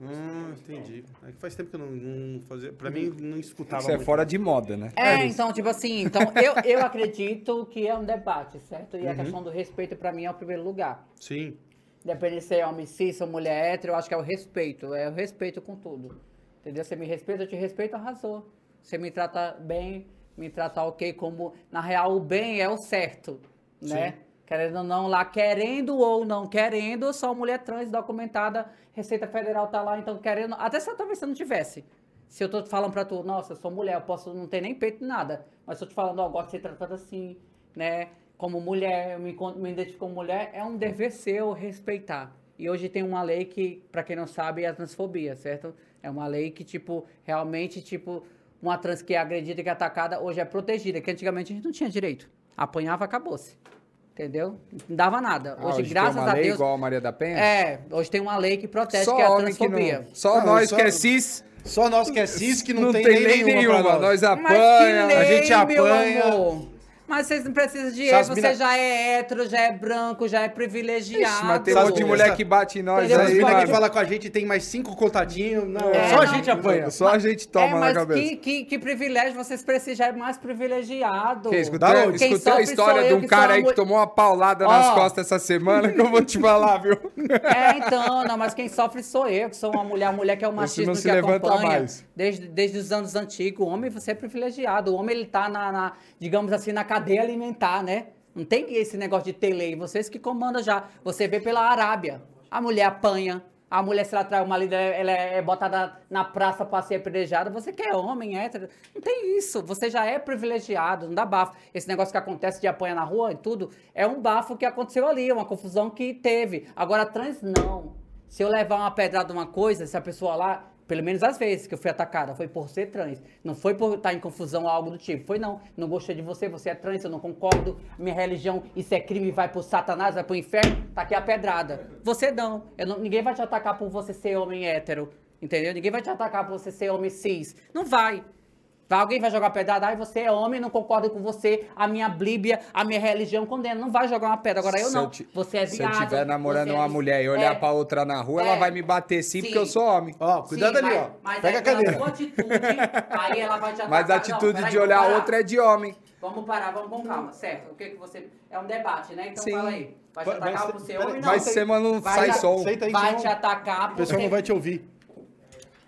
Hum, entendi. É que faz tempo que eu não, não fazia. Pra mim, não escutava. Isso é muito. fora de moda, né? É, então, tipo assim, então eu, eu acredito que é um debate, certo? Uhum. E a questão do respeito pra mim é o primeiro lugar. Sim. Independente se é homem cis ou mulher hétero, eu acho que é o respeito. É o respeito com tudo. Entendeu? Você me respeita, eu te respeito, arrasou. Você me trata bem, me trata ok, como na real o bem é o certo, né? Sim. Querendo ou não, lá querendo ou não querendo, uma mulher trans documentada, Receita Federal tá lá, então querendo, até se talvez não tivesse. Se eu tô falando pra tu, nossa, sou mulher, eu posso não ter nem peito nem nada, mas se eu te falando, ó, eu gosto de ser tratada assim, né? Como mulher, eu me, me identifico como mulher, é um dever seu respeitar. E hoje tem uma lei que, pra quem não sabe, é a transfobia, certo? É uma lei que, tipo, realmente, tipo, uma trans que é agredida, que é atacada, hoje é protegida, que antigamente a gente não tinha direito. Apanhava, acabou-se. Entendeu? Não dava nada. Ah, Hoje, hoje tem graças uma a lei Deus. igual a Maria da Penha? É, hoje tem uma lei que protege, Só que é a transfobia. não. Só Não, nós só- que é cis. Só nós que é cis que não, Não, tem, tem, lei lei nenhuma, nenhuma. nós. Nós Mas que apanha. lei, a gente meu apanha. Mas vocês não precisam de lei, você mina- já é hétero, já é branco, já é privilegiado. Ixi, mas tem um monte de mulher que bate em nós Entendeu? As aí, minas que falam com a gente tem mais cinco contatinhos. Não, É, só a não. gente apanha. Só a gente toma é, na mas cabeça. que, que, que privilégio, vocês precisam já é mais privilegiado. Que, Da escutei onde? Quem escutei a história de um que cara a aí que tomou uma paulada nas Ó. costas essa semana que eu vou te falar, viu? É, então, não, mas quem sofre sou eu, que sou uma mulher, a mulher que é o machismo não que se levanta acompanha. mais. Desde, desde os anos antigos, o homem você é privilegiado. O homem ele tá na, na, digamos assim, na cadeia alimentar, né? Não tem esse negócio de ter lei. Vocês que comandam já. Você vê pela Arábia. A mulher apanha. A mulher, se ela trai uma líder, ela é botada na praça para ser apedrejada. Você que é homem, hétero. Não tem isso. Você já é privilegiado, não dá bafo. Esse negócio que acontece de apanhar na rua e tudo, é um bafo que aconteceu ali, uma confusão que teve. Agora, trans, não. Se eu levar uma pedrada uma coisa, se a pessoa lá, pelo menos às vezes que eu fui atacada, foi por ser trans. Não foi por estar em confusão ou algo do tipo. Foi não. Não gostei de você, você é trans, eu não concordo. Minha religião, isso é crime, vai pro satanás, vai pro inferno. Tá aqui a pedrada. Você não. Não- ninguém vai te atacar por você ser homem hétero. Entendeu? Ninguém vai te atacar por você ser homem cis. Não vai. Alguém vai jogar pedrada, ai, você é homem, não concordo com você, a minha Bíblia, a minha religião condena. Não vai jogar uma pedra. Agora eu Se não. ti- você é Se viado. eu estiver namorando é uma mulher e olhar É. pra outra na rua, É. ela vai me bater sim, porque eu Sim. sou homem. Ó, cuidado Sim, ali, mas- ó. Mas Pega é a cadeira. atitude, aí ela vai te atacar. Mas a Não, atitude peraí, de olhar parar. outra é de homem. Vamos parar, vamos com calma, certo? O que que você... É um debate, né? Então Sim. fala aí. Vai te Vai- atacar vai por ser- ser peraí, homem, não. Mas se você não Vai sai te- som. Vai te atacar O por pessoal ser... não vai te ouvir.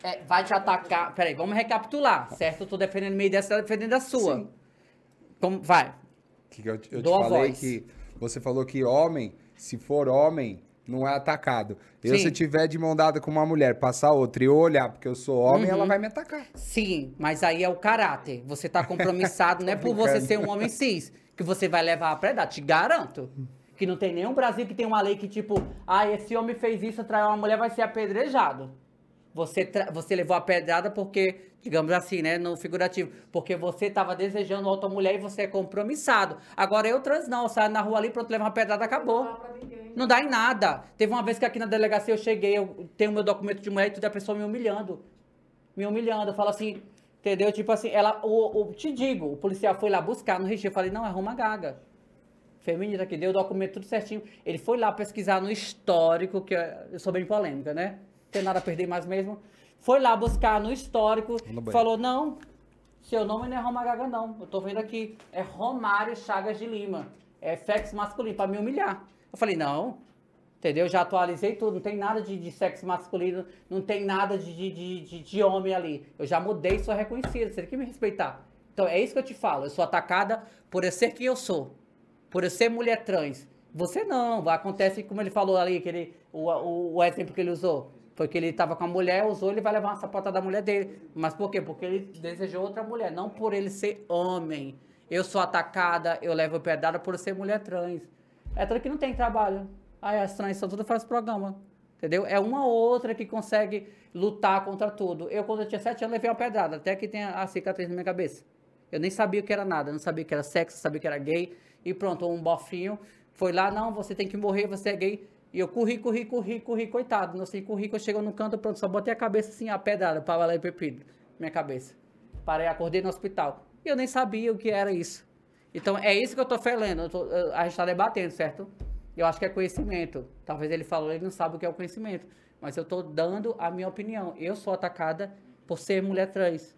É, vai te atacar... Peraí, vamos recapitular, certo? Eu tô defendendo minha ideia, você tá defendendo a sua. Sim. Como... Vai. Que eu, eu te falei voz. que você falou que homem, se for homem, não é atacado. Eu, Sim. se tiver de mão dada com uma mulher, passar outra e eu olhar porque eu sou homem, Uhum. ela vai me atacar. Sim, mas aí é o caráter. Você tá compromissado, não é por você ser um homem cis que você vai levar a predar. Te garanto. Que não tem nenhum Brasil que tem uma lei que, tipo, ah, esse homem fez isso, traiu uma mulher, vai ser apedrejado. Você, você levou a pedrada porque, digamos assim, né, no figurativo, porque você tava desejando outra mulher e você é compromissado. Agora eu trans não, saio na rua ali, pronto, levar uma pedrada, acabou. Não dá pra ninguém. Não dá em nada. Teve uma vez que aqui na delegacia eu cheguei, eu tenho meu documento de mulher e tudo, a pessoa me humilhando. Me humilhando. Eu falo assim, entendeu? Tipo assim, ela, o, o- te digo, o policial foi lá buscar no registro. Eu falei, não, é Roma Gaga. Feminina, que deu o documento tudo certinho. Ele foi lá pesquisar no histórico, que eu eu sou bem polêmica, né? Não tem nada a perder mais mesmo. Foi lá buscar no histórico, falou, não, seu nome não é Roma Gaga, não. Eu tô vendo aqui, é Romário Chagas de Lima. É sexo masculino, pra me humilhar. Eu falei, não, entendeu? Já atualizei tudo, não tem nada de, de sexo masculino, não tem nada de, de, de, de- homem ali. Eu já mudei, sou reconhecida, você tem que me respeitar. Então é isso que eu te falo, eu sou atacada por eu ser quem eu sou, por eu ser mulher trans. Você não, acontece como ele falou ali, que ele, o, o, o exemplo que ele usou. Foi que ele tava com a mulher, usou, ele vai levar uma sapatada da mulher dele. Mas por quê? Porque ele desejou outra mulher, não por ele ser homem. Eu sou atacada, eu levo pedrada por ser mulher trans. É trans que não tem trabalho. Aí as trans são tudo faz programa. Entendeu? É uma ou outra que consegue lutar contra tudo. Eu, quando eu tinha sete anos, levei uma pedrada. Até que tem a, cicatriz na minha cabeça. Eu nem sabia o que era nada. Não sabia que era sexo, sabia que era gay. E pronto, um bofinho foi lá, não, você tem que morrer, você é gay. E eu corri, corri, corri, corri, coitado. Não sei, corri, quando chegou no canto, pronto, só botei a cabeça assim, a pedrada, para lá e minha cabeça. Parei, acordei no hospital. E eu nem sabia o que era isso. Então, é isso que eu tô falando. eu tô- a gente tá debatendo, certo? Eu acho que é conhecimento. Talvez ele falou, ele não sabe o que é o conhecimento. Mas eu tô dando a minha opinião. Eu sou atacada por ser mulher trans.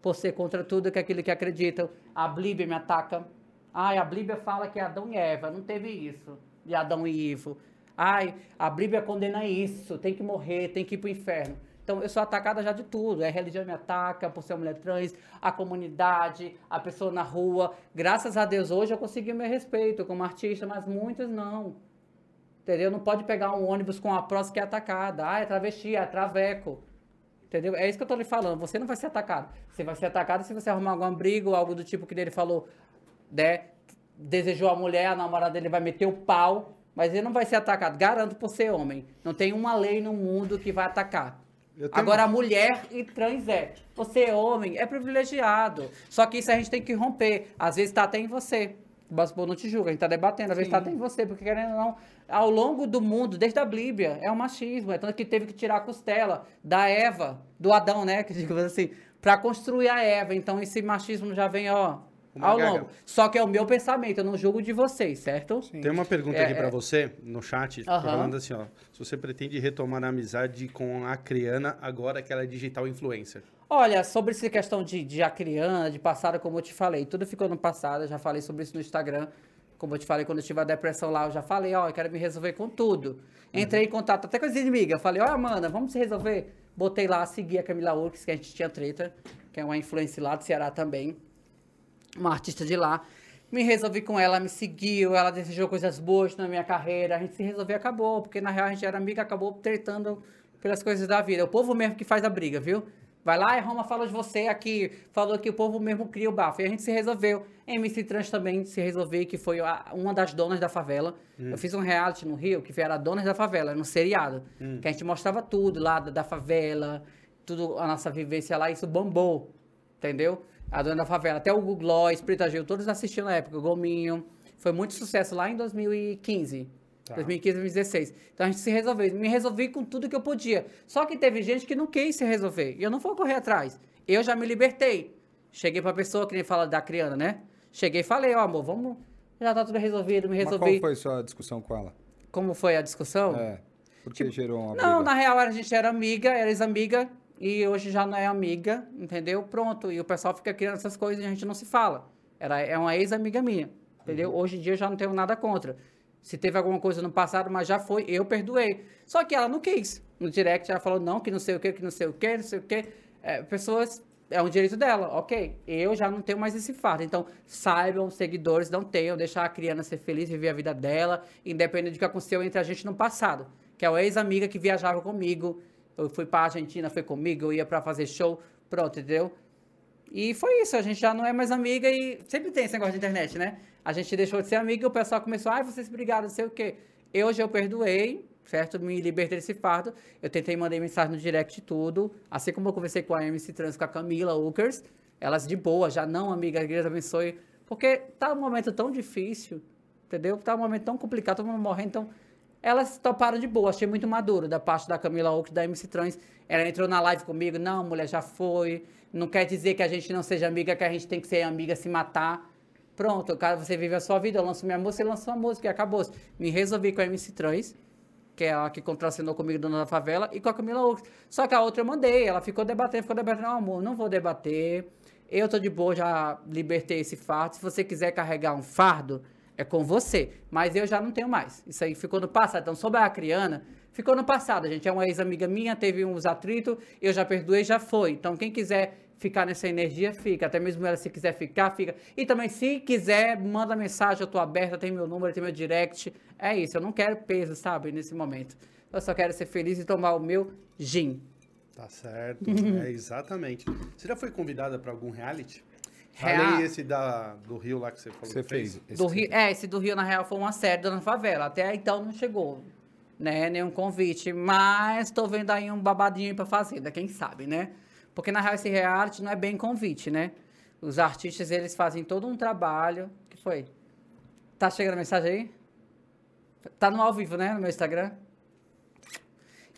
Por ser contra tudo que aquilo que acreditam. A Bíblia me ataca. Ai, a Bíblia fala que Adão e Eva. Não teve isso. De Adão e Ivo. Ai, a Bíblia condena isso, tem que morrer, tem que ir pro inferno. Então, eu sou atacada já de tudo. É, a religião me ataca por ser mulher trans, a comunidade, a pessoa na rua. Graças a Deus, hoje eu consegui o meu respeito como artista, mas muitos não. Entendeu? Não pode pegar um ônibus com a próxima que é atacada. Ah, é travesti, é traveco. Entendeu? É isso que eu tô lhe falando. Você não vai ser atacado. Você vai ser atacado se você arrumar alguma briga ou algo do tipo que ele falou, né? Desejou a mulher, a namorada dele vai meter o pau, mas ele não vai ser atacado. Garanto por ser homem. Não tem uma lei no mundo que vai atacar. Tenho- Agora, mulher e trans é. Você é homem, é privilegiado. Só que isso a gente tem que romper. Às vezes tá até em você. O Baspo não te julga, a gente tá debatendo. Às vezes tá até em você, porque querendo ou não, ao longo do mundo, desde a Bíblia, é o machismo. É tanto que teve que tirar a costela da Eva, do Adão, né? Que digamos assim, pra construir a Eva. Então esse machismo já vem, ó, ao gaga. longo. Só que é o meu pensamento, eu não julgo de vocês, certo? Tem uma pergunta É, aqui pra é. você, no chat, falando assim, ó. Se você pretende retomar a amizade com a Criana agora que ela é digital influencer. Olha, sobre essa questão de, de acriana, de passado, como eu te falei, tudo ficou no passado, eu já falei sobre isso no Instagram. Como eu te falei, quando eu tive a depressão lá, eu já falei, ó, eu quero me resolver com tudo. Entrei em contato até com as inimigas, falei, ó, Amanda, vamos se resolver. Botei lá, segui a Camila Urques, que a gente tinha treta, que é uma influência lá do Ceará também, uma artista de lá. Me resolvi com ela, me seguiu, ela desejou coisas boas na minha carreira, a gente se resolveu e acabou, porque na real a gente era amiga, acabou tretando pelas coisas da vida. É o povo mesmo que faz a briga, viu? Vai lá e Roma falou de você aqui, falou que o povo mesmo cria o bafo. E a gente se resolveu. MC Trans também se resolveu, que foi a- uma das donas da favela. Eu fiz um reality no Rio, que era Donas da Favela, no seriado. Que a gente mostrava tudo lá da, da favela, tudo, a nossa vivência lá, isso bombou. Entendeu? A Dona da Favela, até o Google Gloss, Preta Gil, todos assistiam na época, o Gominho. Foi muito sucesso lá em 2015. Tá. 2015, 2016. Então a gente se resolveu. Me resolvi com tudo que eu podia. Só que teve gente que não quis se resolver. E eu não vou correr atrás. Eu já me libertei. Cheguei pra pessoa, que nem fala da criança, né? Cheguei e falei, ó, amor, vamos. Já tá tudo resolvido, me Mas resolvi. qual foi sua discussão com ela? Como foi a discussão? É. Porque gerou uma Tipo, Não, briga? na real a gente era amiga, era ex-amiga, e hoje já não é amiga, entendeu? Pronto. E o pessoal fica criando essas coisas e a gente não se fala. Era, é uma ex-amiga minha, entendeu? Uhum. Hoje em dia eu já não tenho nada contra. Se teve alguma coisa no passado, mas já foi, eu perdoei. Só que ela não quis. No direct ela falou não, que não sei o que, que não sei o que, não sei o que. É, pessoas, é um direito dela, ok. Eu já não tenho mais esse fardo. Então, saibam, seguidores, não tenham, deixar a criança ser feliz, viver a vida dela, independente do que aconteceu entre a gente no passado. Que é uma ex-amiga que viajava comigo. Eu fui pra Argentina, foi comigo, eu ia pra fazer show, pronto, entendeu? E foi isso, a gente já não é mais amiga e sempre tem esse negócio de internet, né? A gente deixou de ser amiga e o pessoal começou, ai, vocês brigaram, não sei o quê. Eu hoje eu perdoei, certo? Me libertei desse fardo. Eu tentei mandar mensagem no direct e tudo. Assim como eu conversei com a MC Trans, com a Camila Ukers, elas de boa, já não, amiga, a igreja abençoe. Porque tá um momento tão difícil, entendeu? Tá um momento tão complicado, todo mundo morrendo, então elas toparam de boa, achei muito maduro da parte da Camila Oak, da MC Trans. Ela entrou na live comigo, não, mulher, já foi. Não quer dizer que a gente não seja amiga, que a gente tem que ser amiga, se matar. Pronto, cara, você vive a sua vida, eu lanço minha música, você lança sua música e acabou. Me resolvi com a MC Trans, que é a que contracenou comigo dona da favela, e com a Camila Oak. Só que a outra eu mandei, ela ficou debatendo, ficou debatendo, não, amor, não vou debater. Eu tô de boa, já libertei esse fardo. Se você quiser carregar um fardo, é com você. Mas eu já não tenho mais. Isso aí ficou no passado. Então, sobre a Acriana, ficou no passado. Gente é uma ex-amiga minha, teve uns atritos, eu já perdoei, já foi. Então, quem quiser ficar nessa energia, fica. Até mesmo ela, se quiser ficar, fica. E também, se quiser, manda mensagem, eu tô aberta, tem meu número, tem meu direct. É isso, eu não quero peso, sabe, nesse momento. Eu só quero ser feliz e tomar o meu gin. Tá certo. é, exatamente. Você já foi convidada pra algum reality? Real- Além esse da, do Rio lá que você falou Você que fez. fez. Do Rio, é, esse do Rio, na real, foi uma série da favela. Até então não chegou, né? Nenhum convite. Mas tô vendo aí um babadinho pra fazenda, quem sabe, né? Porque na real esse reality não é bem convite, né? Os artistas, eles fazem todo um trabalho. O que foi? Tá chegando a mensagem aí? Tá no ao vivo, né? No meu Instagram.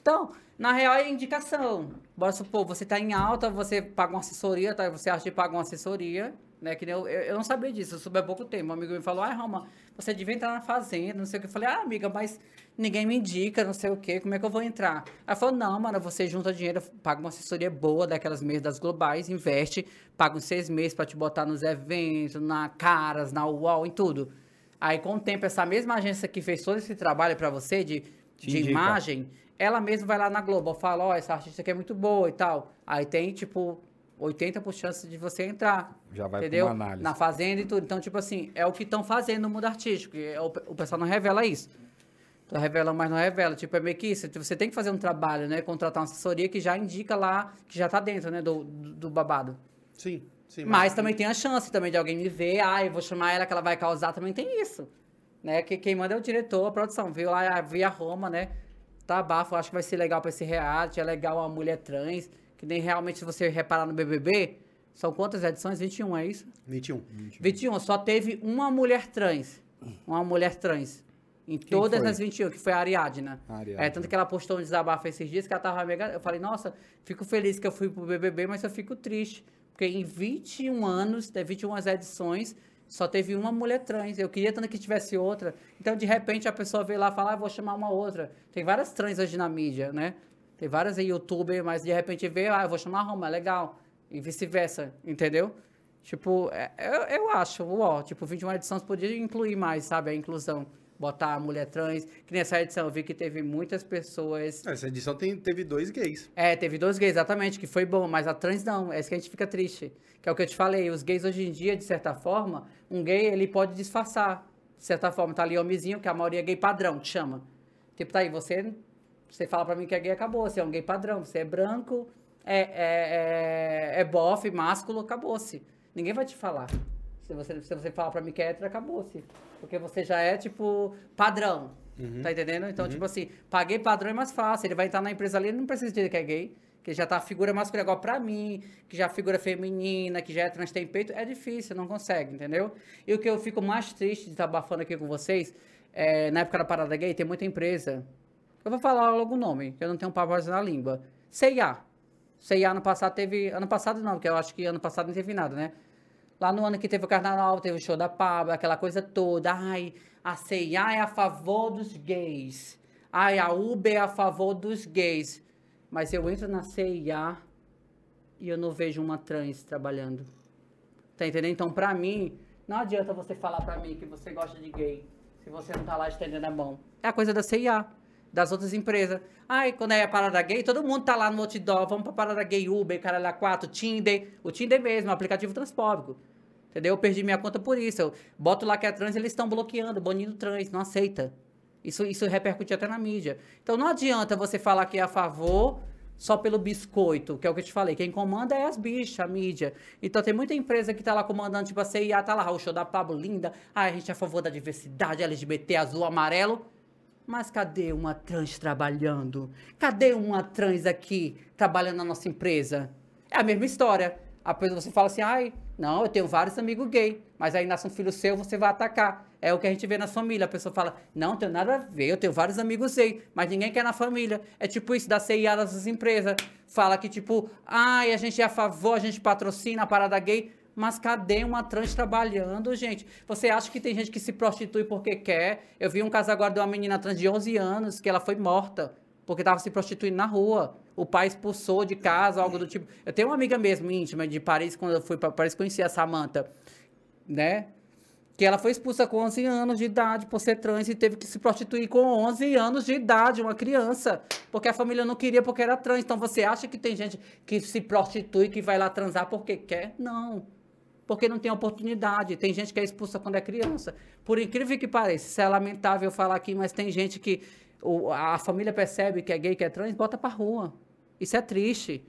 Então, na real é indicação. Bora supor, você tá em alta, você paga uma assessoria, tá? Você acha que paga uma assessoria, né? Que eu, eu, eu não sabia disso, eu soube há pouco tempo. Um amigo me falou, ai, Roma, você devia entrar na fazenda, não sei o que. Eu falei, ah, amiga, mas ninguém me indica, não sei o que, como é que eu vou entrar? Ela falou, não, mano, você junta dinheiro, paga uma assessoria boa daquelas mesas das globais, investe, paga uns seis meses pra te botar nos eventos, na Caras, na UOL, em tudo. Aí, com o tempo, essa mesma agência que fez todo esse trabalho pra você de, Te de indica. imagem, ela mesma vai lá na Globo, fala, ó, essa artista aqui é muito boa e tal. Aí tem, tipo, 80% chance de você entrar. Já vai pra entendeu? uma análise. Na fazenda e tudo. Então, tipo assim, é o que estão fazendo no mundo artístico. e é o, o pessoal não revela isso. Então, revela, mas não revela. Tipo, é meio que isso. Você tem que fazer um trabalho, né? Contratar uma assessoria que já indica lá, que já tá dentro, né? Do, do, do babado. Sim, sim. Mas também tem a chance também de alguém me ver, ah, eu vou chamar ela que ela vai causar, também tem isso. Né? Que quem manda é o diretor, a produção. Viu lá, via Roma, né? Tá bafo, acho que vai ser legal pra esse reality, é legal a mulher trans, que nem realmente se você reparar no BBB, são quantas edições? 21, é isso? 21. 21, só teve uma mulher trans. Uma mulher trans. Em todas foi? as 21, que foi a Ariadna. A Ariadna. É, tanto que ela postou um desabafo esses dias que ela tava mega. Eu falei, nossa, fico feliz que eu fui pro BBB, mas eu fico triste. Porque em 21 anos, né, 21 edições, só teve uma mulher trans. Eu queria tanto que tivesse outra. Então, de repente, a pessoa veio lá e fala, ah, vou chamar uma outra. Tem várias trans hoje na mídia, né? Tem várias aí, youtuber, mas de repente veio, ah, vou chamar a Roma, é legal. E vice-versa, entendeu? Tipo, é- eu, eu acho, ó, tipo, 21 edições podia incluir mais, sabe, a inclusão. Botar a mulher trans. Que nessa edição eu vi que teve muitas pessoas. Essa edição tem, teve dois gays. É, teve dois gays, exatamente, que foi bom, mas a trans não, é isso que a gente fica triste. Que é o que eu te falei, os gays hoje em dia, de certa forma, um gay, ele pode disfarçar. De certa forma, tá ali homenzinho, que a maioria é gay padrão, que chama. Tipo, tá aí, você, você fala pra mim que é gay, acabou. Você é um gay padrão, você é branco, é, é, é, é bofe, másculo, acabou-se. Ninguém vai te falar. Se você, se você falar pra mim que é hétero, acabou-se. Porque você já é, tipo, padrão. Tá entendendo? Então, tipo assim, paguei padrão é mais fácil. Ele vai entrar na empresa ali, ele não precisa dizer que é gay. Que já tá a figura masculina. Agora, pra mim, que já é figura feminina, que já é trans, tem peito, é difícil, não consegue, entendeu? E o que eu fico mais triste de estar abafando aqui com vocês, é, na época da parada gay, tem muita empresa. Eu vou falar logo o nome, que eu não tenho palavras na língua. CIA. CIA ano passado teve. Ano passado não, porque eu acho que ano passado não teve nada, né? Lá no ano que teve o carnaval, teve o show da Pablo, aquela coisa toda. Ai, a CIA é a favor dos gays. Ai, a Uber é a favor dos gays. Mas eu entro na CIA e eu não vejo uma trans trabalhando. Tá entendendo? Então, pra mim, não adianta você falar pra mim que você gosta de gay se você não tá lá estendendo a mão. É a coisa da CIA, das outras empresas. Ai, quando é a parada gay, todo mundo tá lá no outdoor, vamos pra parada gay, Uber, caralho, a 4, Tinder. O Tinder mesmo, aplicativo transpóbico. Entendeu? Eu perdi minha conta por isso. Eu boto lá que é trans, eles estão bloqueando, banindo trans, não aceita. Isso, isso repercute até na mídia. Então não adianta você falar que é a favor só pelo biscoito, que é o que eu te falei. Quem comanda é as bichas, a mídia. Então tem muita empresa que tá lá comandando, tipo a CIA, tá lá, o show da Pablo Linda. Ah, a gente é a favor da diversidade, LGBT, azul, amarelo. Mas cadê uma trans trabalhando? Cadê uma trans aqui trabalhando na nossa empresa? É a mesma história. A pessoa você fala assim, ai, não, eu tenho vários amigos gay, mas aí nasce um filho seu, você vai atacar. É o que a gente vê na família. A pessoa fala, não, tenho nada a ver, eu tenho vários amigos gay, mas ninguém quer na família. É tipo isso da CIA dessas empresas. Fala que tipo, ai, a gente é a favor, a gente patrocina a parada gay. Mas cadê uma trans trabalhando, gente? Você acha que tem gente que se prostitui porque quer? Eu vi um caso agora de uma menina trans de 11 anos que ela foi morta porque estava se prostituindo na rua. O pai expulsou de casa, algo do tipo. Eu tenho uma amiga mesmo íntima de Paris, quando eu fui para Paris, conheci a Samantha, né? Que ela foi expulsa com 11 anos de idade por ser trans e teve que se prostituir com 11 anos de idade, uma criança. Porque a família não queria porque era trans. Então você acha que tem gente que se prostitui, que vai lá transar porque quer? Não porque não tem oportunidade. Tem gente que é expulsa quando é criança. Por incrível que pareça, isso é lamentável falar aqui, mas tem gente que o- a família percebe que é gay, que é trans, bota pra rua. Isso é triste.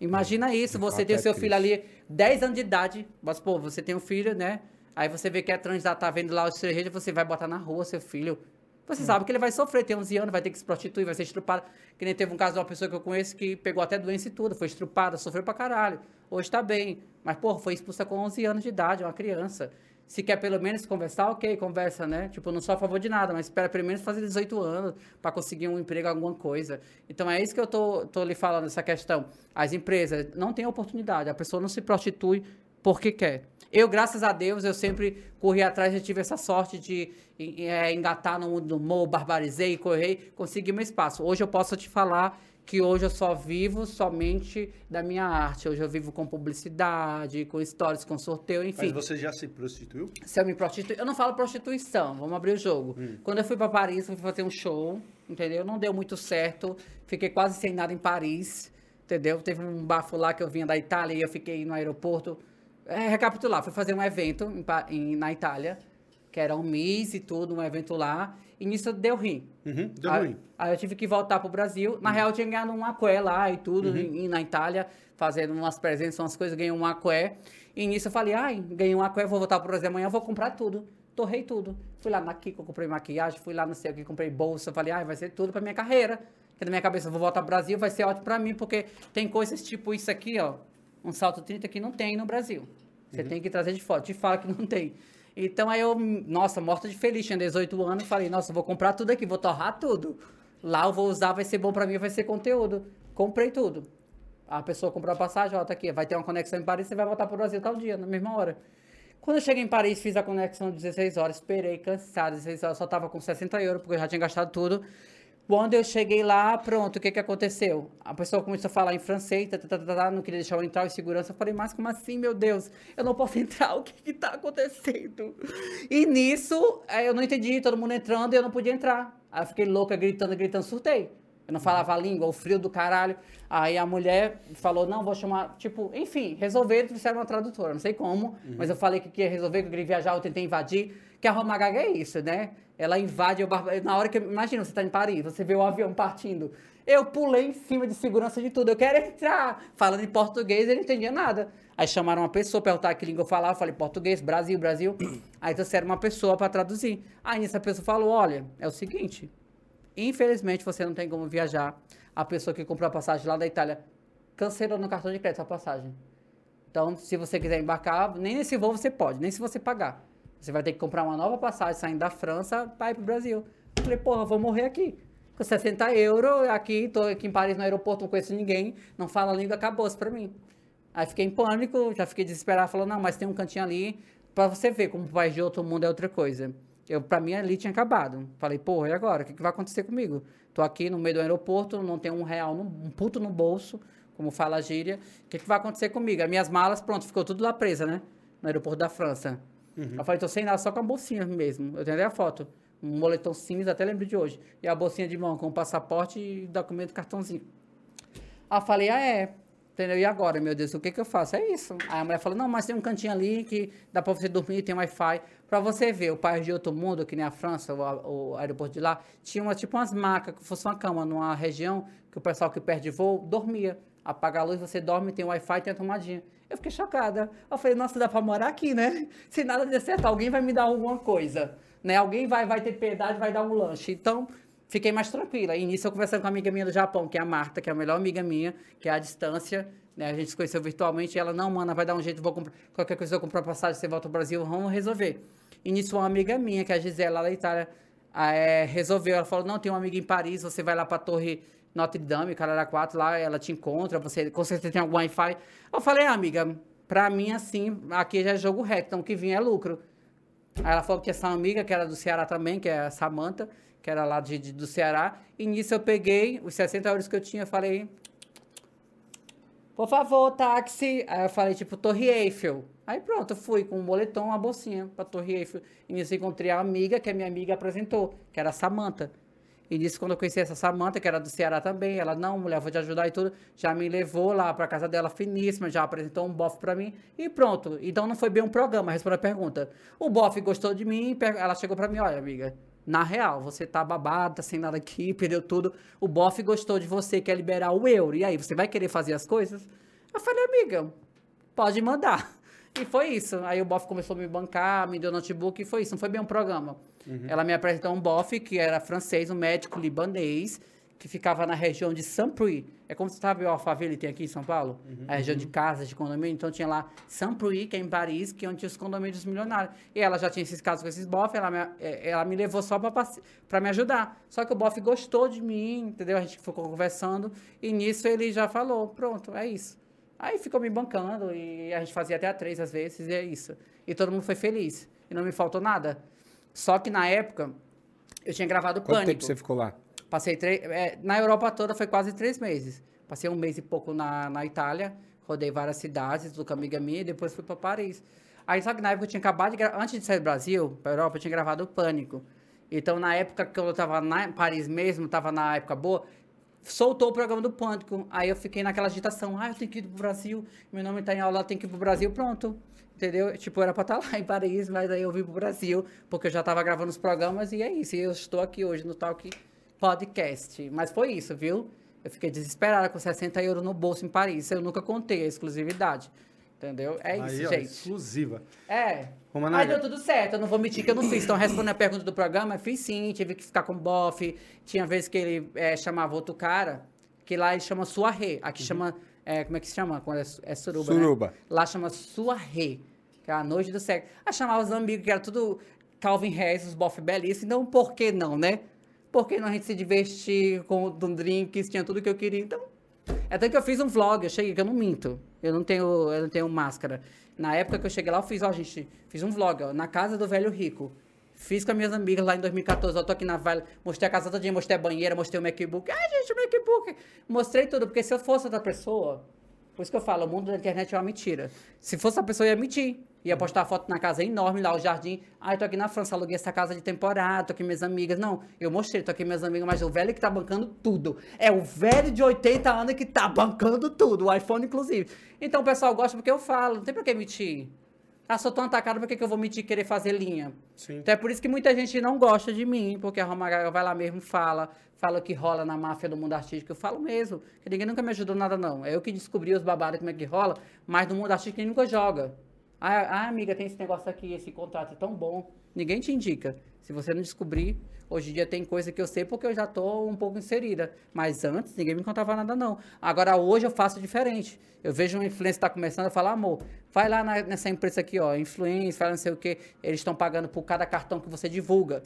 Imagina isso, de você tem o é seu filho ali, 10 anos de idade, mas, pô, você tem um filho, né? Aí você vê que é trans, já tá vendo lá o estrangeiro, você vai botar na rua seu filho. Você sabe que ele vai sofrer, tem 11 anos, vai ter que se prostituir, vai ser estrupada. Que nem teve um caso de uma pessoa que eu conheço que pegou até doença e tudo, foi estrupada, sofreu pra caralho. Hoje tá bem. Mas, pô, foi expulsa com 11 anos de idade, uma criança. Se quer pelo menos conversar, ok, conversa, né? Tipo, não sou a favor de nada, mas espera pelo menos fazer 18 anos pra conseguir um emprego, alguma coisa. Então é isso que eu tô, tô lhe falando, essa questão. As empresas não têm oportunidade, a pessoa não se prostitui porque quer. Eu, graças a Deus, eu sempre corri atrás, eu tive essa sorte de é, engatar no mundo do humor, barbarizei, corri, consegui meu espaço. Hoje eu posso te falar que hoje eu só vivo somente da minha arte. Hoje eu vivo com publicidade, com stories, com sorteio, enfim. Mas você já se prostituiu? Se eu me prostitui, eu não falo prostituição, vamos abrir o jogo. Hum. Quando eu fui para Paris, eu fui fazer um show, entendeu? Não deu muito certo, fiquei quase sem nada em Paris, entendeu? Teve um bafo lá que eu vinha da Itália e eu fiquei no aeroporto. É, recapitular, fui fazer um evento em em- na Itália, que era um Miss e tudo, um evento lá, e nisso deu ruim. Uhum, deu aí, ruim. Aí eu tive que voltar pro Brasil. Na real, eu tinha ganhado um aqué lá e tudo, Uhum. em- na Itália, fazendo umas presenças, umas coisas, ganhei um aqué. E nisso eu falei, ai, ganhei um aqué, vou voltar pro Brasil amanhã, vou comprar tudo. Torrei tudo. Fui lá na Kiko, comprei maquiagem, fui lá no sei o que, comprei bolsa. Falei, ai, vai ser tudo pra minha carreira. Porque na minha cabeça, eu vou voltar pro Brasil, vai ser ótimo pra mim, porque tem coisas tipo isso aqui, ó. Um salto 30 que não tem no Brasil. Você tem que trazer de fora. Te fala que não tem. Então aí eu, nossa, morta de feliz, tinha 18 anos, falei, nossa, vou comprar tudo aqui, vou torrar tudo. Lá eu vou usar, vai ser bom pra mim, vai ser conteúdo. Comprei tudo. A pessoa comprou a passagem, ó, tá aqui, vai ter uma conexão em Paris, você vai voltar pro Brasil tal dia, na mesma hora. Quando eu cheguei em Paris, fiz a conexão 16 horas, esperei, cansado, 16 horas, só tava com 60 euros, porque eu já tinha gastado tudo. Quando eu cheguei lá, pronto, o que que aconteceu? A pessoa começou a falar em francês, tá, tá, tá, tá, tá, não queria deixar eu entrar em segurança. Eu falei, mas como assim, meu Deus? Eu não posso entrar, o que que tá acontecendo? E nisso, eh, eu não entendi, todo mundo entrando e eu não podia entrar. Aí eu fiquei louca, gritando, gritando, surtei. Eu não falava a língua, o frio do caralho. Aí a mulher falou, não, vou chamar, tipo, enfim, resolveram, trouxeram uma tradutora, não sei como, mas eu falei que queria resolver, que eu queria viajar, eu tentei invadir, que a Roma Gaga é isso, né? Ela invade, eu na hora que, imagina, você tá em Paris, você vê o avião partindo, eu pulei em cima de segurança de tudo, eu quero entrar, falando em português, ele não entendia nada. Aí chamaram uma pessoa, perguntaram que língua eu falava, eu falei português, Brasil, Brasil, aí trouxeram uma pessoa para traduzir. Aí essa pessoa falou, olha, é o seguinte, Infelizmente, você não tem como viajar. A pessoa que comprou a passagem lá da Itália cancelou no cartão de crédito a passagem. Então, se você quiser embarcar, nem nesse voo você pode, nem se você pagar. Você vai ter que comprar uma nova passagem saindo da França para ir pro Brasil. Eu falei, porra, vou morrer aqui. Com 60 euros, aqui, tô aqui em Paris no aeroporto, não conheço ninguém, não falo a língua, acabou-se pra mim. Aí fiquei em pânico, já fiquei desesperado, falou, não, mas tem um cantinho ali, pra você ver como o país de outro mundo é outra coisa. Eu, pra mim, ali tinha acabado. Falei, porra, e agora? O que, que vai acontecer comigo? Tô aqui no meio do aeroporto, não tenho um real, no- um puto no bolso, como fala a gíria. O que, que vai acontecer comigo? As minhas malas, pronto, ficou tudo lá presa, né? No aeroporto da França. Eu falei, tô sem nada, só com a bolsinha mesmo. Eu tenho até a foto. Um moletom cinza, até lembro de hoje. E a bolsinha de mão com o passaporte e documento, cartãozinho. Aí eu falei, ah, é. Entendeu? E agora, meu Deus, o que que eu faço? É isso. Aí a mulher falou, não, mas tem um cantinho ali que dá pra você dormir, tem Wi-Fi. Pra você ver, o país de outro mundo, que nem a França, o, o aeroporto de lá, tinha uma, tipo umas macas, que fosse uma cama, numa região que o pessoal que perde voo dormia. Apaga a luz, você dorme, tem Wi-Fi, tem a tomadinha. Eu fiquei chocada. Eu falei, nossa, dá pra morar aqui, né? Se nada der certo, alguém vai me dar alguma coisa. Né? Alguém vai, vai ter piedade, vai dar um lanche. Então, fiquei mais tranquila. E nisso eu conversando com a amiga minha do Japão, que é a Marta, que é a melhor amiga minha, que é a distância. Né? A gente se conheceu virtualmente. E ela, não, mana, vai dar um jeito, vou comprar. Qualquer coisa eu comprar passagem, você volta ao Brasil, vamos resolver. E nisso uma amiga minha, que é a Gisela, lá da Itália, é, resolveu. Ela falou, não, tem uma amiga em Paris, você vai lá pra Torre Notre Dame, Carara 4, lá ela te encontra, você com certeza tem algum Wi-Fi. Eu falei, ah, amiga, pra mim, assim, aqui já é jogo reto, então o que vinha é lucro. Aí ela falou que essa amiga, que era do Ceará também, que é a Samanta, que era lá de, de- do Ceará. E nisso eu peguei os 60 euros que eu tinha, falei, por favor, táxi. Aí eu falei, tipo, Torre Eiffel. Aí pronto, fui com um moletom, uma bolsinha pra Torre Eiffel. E nisso encontrei a amiga, que a minha amiga apresentou, que era a Samanta. E nisso, quando eu conheci essa Samanta, que era do Ceará também, ela, não, mulher, vou te ajudar e tudo, já me levou lá pra casa dela finíssima, já apresentou um bofe pra mim e pronto. Então não foi bem um programa, respondendo a pergunta. O bofe gostou de mim, ela chegou pra mim, olha, amiga, na real, você tá babada, tá sem nada aqui, perdeu tudo. O bofe gostou de você, quer liberar o euro. E aí, você vai querer fazer as coisas? Eu falei, amiga, pode mandar. E foi isso. Aí o bofe começou a me bancar, me deu notebook e foi isso. Não foi bem um programa. Ela me apresentou um bofe que era francês, um médico libanês, que ficava na região de Saint-Prix. É como você sabe o Alphaville tem aqui em São Paulo? a região de casas, de condomínio. Então tinha lá Saint-Prix, que é em Paris, que é onde tinha os condomínios milionários. E ela já tinha esses casos com esses bofs, ela me, eh, ela me levou só para me ajudar. Só que o bofe gostou de mim, entendeu? A gente ficou conversando. E nisso ele já falou, pronto, é isso. Aí ficou me bancando e a gente fazia até a três às vezes, e é isso. E todo mundo foi feliz. E não me faltou nada. Só que na época, eu tinha gravado Quanto Pânico. tempo você ficou lá? Passei três. é, na Europa toda foi quase três meses. Passei um mês e pouco na, na Itália, rodei várias cidades do amiga minha e depois fui para Paris. Aí só que na época eu tinha acabado de Antes de sair do Brasil, para Europa, eu tinha gravado o Pânico. Então, na época que eu tava na Paris mesmo, tava na época boa, soltou o programa do Pânico. Aí eu fiquei naquela agitação. Ah, eu tenho que ir pro Brasil. Meu nome tá em aula, eu tenho que ir pro Brasil. Pronto. Entendeu? Tipo, era pra estar lá em Paris, mas aí eu vim pro Brasil, porque eu já tava gravando os programas e é isso. E eu estou aqui hoje no Talk Podcast. Mas foi isso, viu? Eu fiquei desesperada com 60 euros no bolso em Paris. Eu nunca contei a exclusividade. Entendeu? É isso, Aí, ó, gente. exclusiva. É. Romanaga. Aí deu tudo certo, eu não vou mentir que eu não fiz. Então, respondendo a pergunta do programa, eu fiz sim, tive que ficar com bofe. Tinha vezes que ele eh, chamava outro cara, que lá ele chama Suaré. Aqui chama, eh, como é que se chama? Quando é, é suruba, Suruba. Né? Lá chama Suaré, que é a noite do sexo. Aí chamava os amigos, que era tudo Calvin Harris, os bofe belíssimos. Então, por que não, né? Por que não a gente se divertir com drinks, tinha tudo que eu queria. Então, é tanto que eu fiz um vlog, eu cheguei, que eu não minto. Eu não tenho, eu não tenho máscara. Na época que eu cheguei lá, eu fiz, ó, gente, fiz um vlog, ó, na casa do velho rico. Fiz com as minhas amigas lá em 2014, ó, tô aqui na Vale, mostrei a casa todinha, mostrei a banheira, mostrei o MacBook. Ai, gente, o MacBook! Mostrei tudo, porque se eu fosse outra pessoa, por isso que eu falo, o mundo da internet é uma mentira. Se fosse a pessoa, ia mentir. Ia postar foto na casa enorme, lá o jardim. Ai, tô aqui na França, aluguei essa casa de temporada, tô aqui minhas amigas. Não, eu mostrei, tô aqui minhas amigas, mas o velho que tá bancando tudo. É o velho de 80 anos que tá bancando tudo, o iPhone inclusive. Então o pessoal gosta porque eu falo, não tem pra que mentir. Ah, sou tão atacado, por que, que eu vou mentir e querer fazer linha? Sim. Então é por isso que muita gente não gosta de mim, porque a Roma Gaga vai lá mesmo fala, fala o que rola na máfia do mundo artístico. Eu falo mesmo, que ninguém nunca me ajudou nada, não. É eu que descobri os babados como é que rola, mas no mundo artístico ninguém nunca joga. Ah, ah, amiga, tem esse negócio aqui, esse contrato é tão bom. Ninguém te indica. Se você não descobrir, hoje em dia tem coisa que eu sei porque eu já tô um pouco inserida. Mas antes, ninguém me contava nada, não. Agora, hoje eu faço diferente. Eu vejo uma influência que tá começando, eu falo, amor, vai lá na- nessa empresa aqui, ó, influência, fala não sei o quê. Eles estão pagando por cada cartão que você divulga.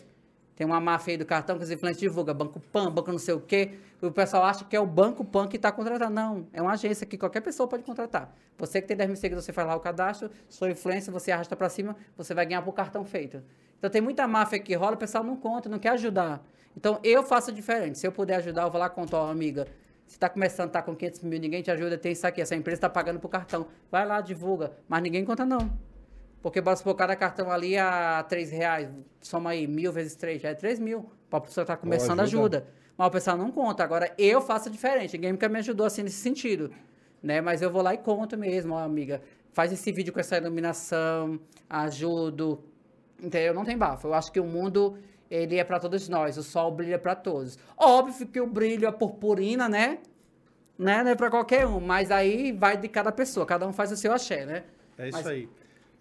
Tem uma máfia aí do cartão que os influencers divulgam, Banco Pan, Banco não sei o quê. O pessoal acha que é o Banco Pan que está contratando. Não, é uma agência que qualquer pessoa pode contratar. Você que tem 10 mil seguidores, você faz lá o cadastro, sou influencer, você arrasta para cima, você vai ganhar por cartão feito. Então tem muita máfia que rola, o pessoal não conta, não quer ajudar. Então eu faço diferente. Se eu puder ajudar, eu vou lá contar, ó, amiga. Você está começando, tá com 500 mil, ninguém te ajuda, tem isso aqui. Essa empresa está pagando por cartão. Vai lá, divulga. Mas ninguém conta, não. Porque bora supor, cada cartão ali a 3 reais, soma aí, mil vezes 3, já é 3 mil. Para a pessoa estar começando, ajuda. ajuda. Mas o pessoal não conta. Agora, eu faço diferente. Ninguém nunca me ajudou assim nesse sentido. Né? Mas eu vou lá e conto mesmo, ó, amiga. Faz esse vídeo com essa iluminação, ajudo. Entendeu? Não tem bafo. Eu acho que o mundo, ele é para todos nós. O sol brilha para todos. Óbvio que o brilho, a purpurina, né? Né? Não é para qualquer um. Mas aí vai de cada pessoa. Cada um faz o seu axé, né? É isso Mas- aí.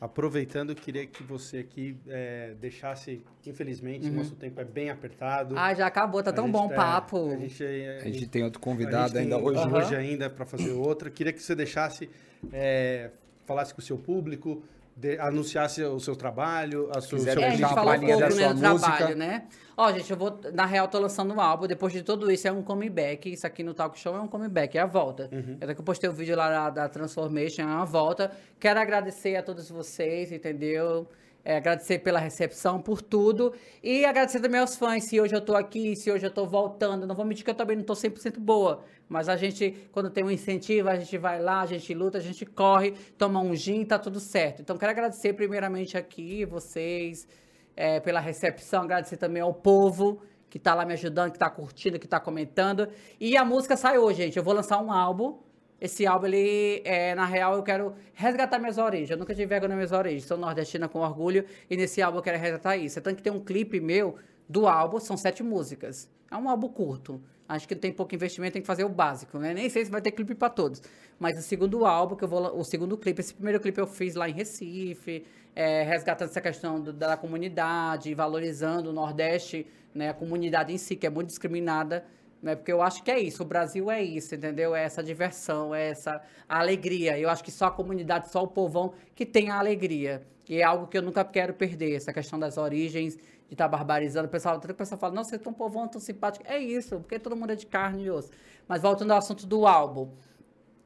Aproveitando, eu queria que você aqui é, deixasse, infelizmente, nosso tempo é bem apertado. Uhum. Ah, já acabou. Tá A tão bom o tá- papo. A gente, é- A gente tem outro a convidado ainda tem hoje. Aham. hoje ainda para fazer outra. Queria que você deixasse, é, falasse com o seu público, de- anunciasse o seu trabalho, a quiser seu É, a gente falou pouco, da né, sua do música. trabalho, né? Ó, gente, eu vou, na real, tô lançando um álbum, depois de tudo isso, é um comeback, isso aqui no Talk Show é um comeback, é a volta. Uhum. Até que eu postei o vídeo lá da, da Transformation, é uma volta. Quero agradecer a todos vocês, entendeu? É, agradecer pela recepção, por tudo. E agradecer também aos fãs, se hoje eu tô aqui, se hoje eu tô voltando. Não vou mentir que eu também não tô 100% boa. Mas a gente, quando tem um incentivo, a gente vai lá, a gente luta, a gente corre, toma um gin, tá tudo certo. Então, quero agradecer primeiramente aqui, vocês, é, pela recepção, agradecer também ao povo que tá lá me ajudando, que tá curtindo, que tá comentando. E a música sai hoje, gente. Eu vou lançar um álbum. Esse álbum, ele, é, na real, eu quero resgatar minhas origens. Eu nunca tive vergonha nas minhas origens. Sou nordestina com orgulho. E nesse álbum eu quero resgatar isso. Tanto que tem um clipe meu do álbum, são sete músicas. É um álbum curto. Acho que tem pouco investimento, tem que fazer o básico, né? Nem sei se vai ter clipe para todos. Mas o segundo álbum, que eu vou. O segundo clipe, esse primeiro clipe eu fiz lá em Recife, é, resgatando essa questão do- da comunidade, valorizando o Nordeste, né? A comunidade em si, que é muito discriminada. Né? Porque eu acho que é isso, o Brasil é isso, entendeu? É essa diversão, é essa alegria. Eu acho que só a comunidade, só o povão que tem a alegria. E é algo que eu nunca quero perder, essa questão das origens, de estar barbarizando. O pessoal, o pessoal fala, nossa, você é tão povão, tão simpático. É isso, porque todo mundo é de carne e osso. Mas voltando ao assunto do álbum.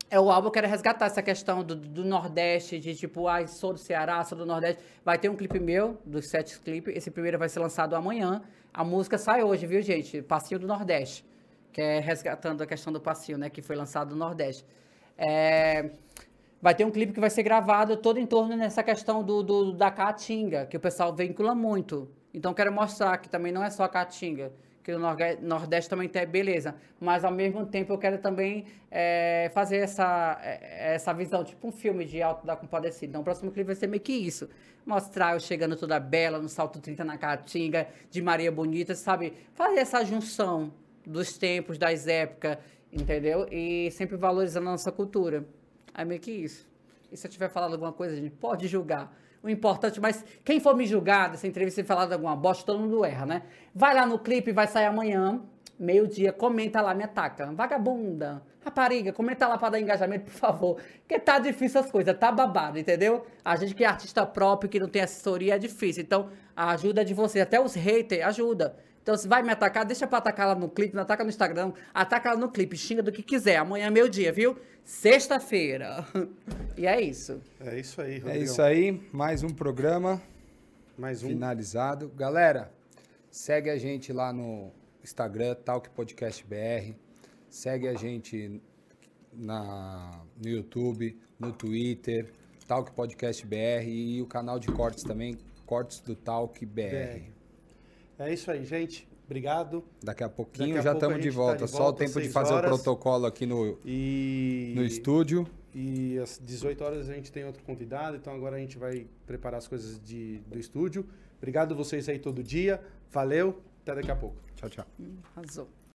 É o álbum, eu quero resgatar essa questão do, do Nordeste, de tipo, ai, sou do Ceará, sou do Nordeste. Vai ter um clipe meu, dos sete clipes. Esse primeiro vai ser lançado amanhã. A música sai hoje, viu, gente? Passinho do Nordeste. Que é resgatando a questão do passinho, né? Que foi lançado no Nordeste. É, Vai ter um clipe que vai ser gravado todo em torno nessa questão do, do da caatinga, que o pessoal vincula muito. Então, quero mostrar que também não é só a caatinga que no Nordeste também tem beleza, mas ao mesmo tempo eu quero também é, fazer essa, é, essa visão, tipo um filme de Alto da Compadecida. Então o próximo clipe vai ser meio que isso. Mostrar eu chegando toda bela, no salto 30 na Caatinga, de Maria Bonita, sabe? Fazer essa junção dos tempos, das épocas, entendeu? E sempre valorizando a nossa cultura. É meio que isso. E se eu tiver falado alguma coisa, a gente pode julgar o importante, mas quem for me julgar dessa entrevista e falar alguma bosta, todo mundo erra, né? Vai lá no clipe, vai sair amanhã, meio-dia, comenta lá, me ataca. Vagabunda, rapariga, comenta lá pra dar engajamento, por favor. Porque tá difícil as coisas, tá babado, entendeu? A gente que é artista próprio, que não tem assessoria, é difícil. Então, a ajuda de vocês, até os haters, ajuda. Então, se vai me atacar, deixa pra atacar lá no clipe, não ataca no Instagram, ataca lá no clipe, xinga do que quiser. Amanhã é meu dia, viu? Sexta-feira. E é isso. É isso aí, Rodrigo. É isso aí, mais um programa. Mais um. Finalizado. Galera, segue a gente lá no Instagram, Talk Podcast BR. Segue a gente na, no YouTube, no Twitter, Talk Podcast BR e o canal de cortes também, Cortes do Talk BR. BR. É isso aí, gente. Obrigado. Daqui a pouquinho Daqui a já estamos de, volta. Tá de volta. Só o tempo de fazer horas. o protocolo aqui no, e... no estúdio. E às 18 horas a gente tem outro convidado, então agora a gente vai preparar as coisas de, do estúdio. Obrigado vocês aí todo dia. Valeu. Até daqui a pouco. Tchau, tchau. Arrasou.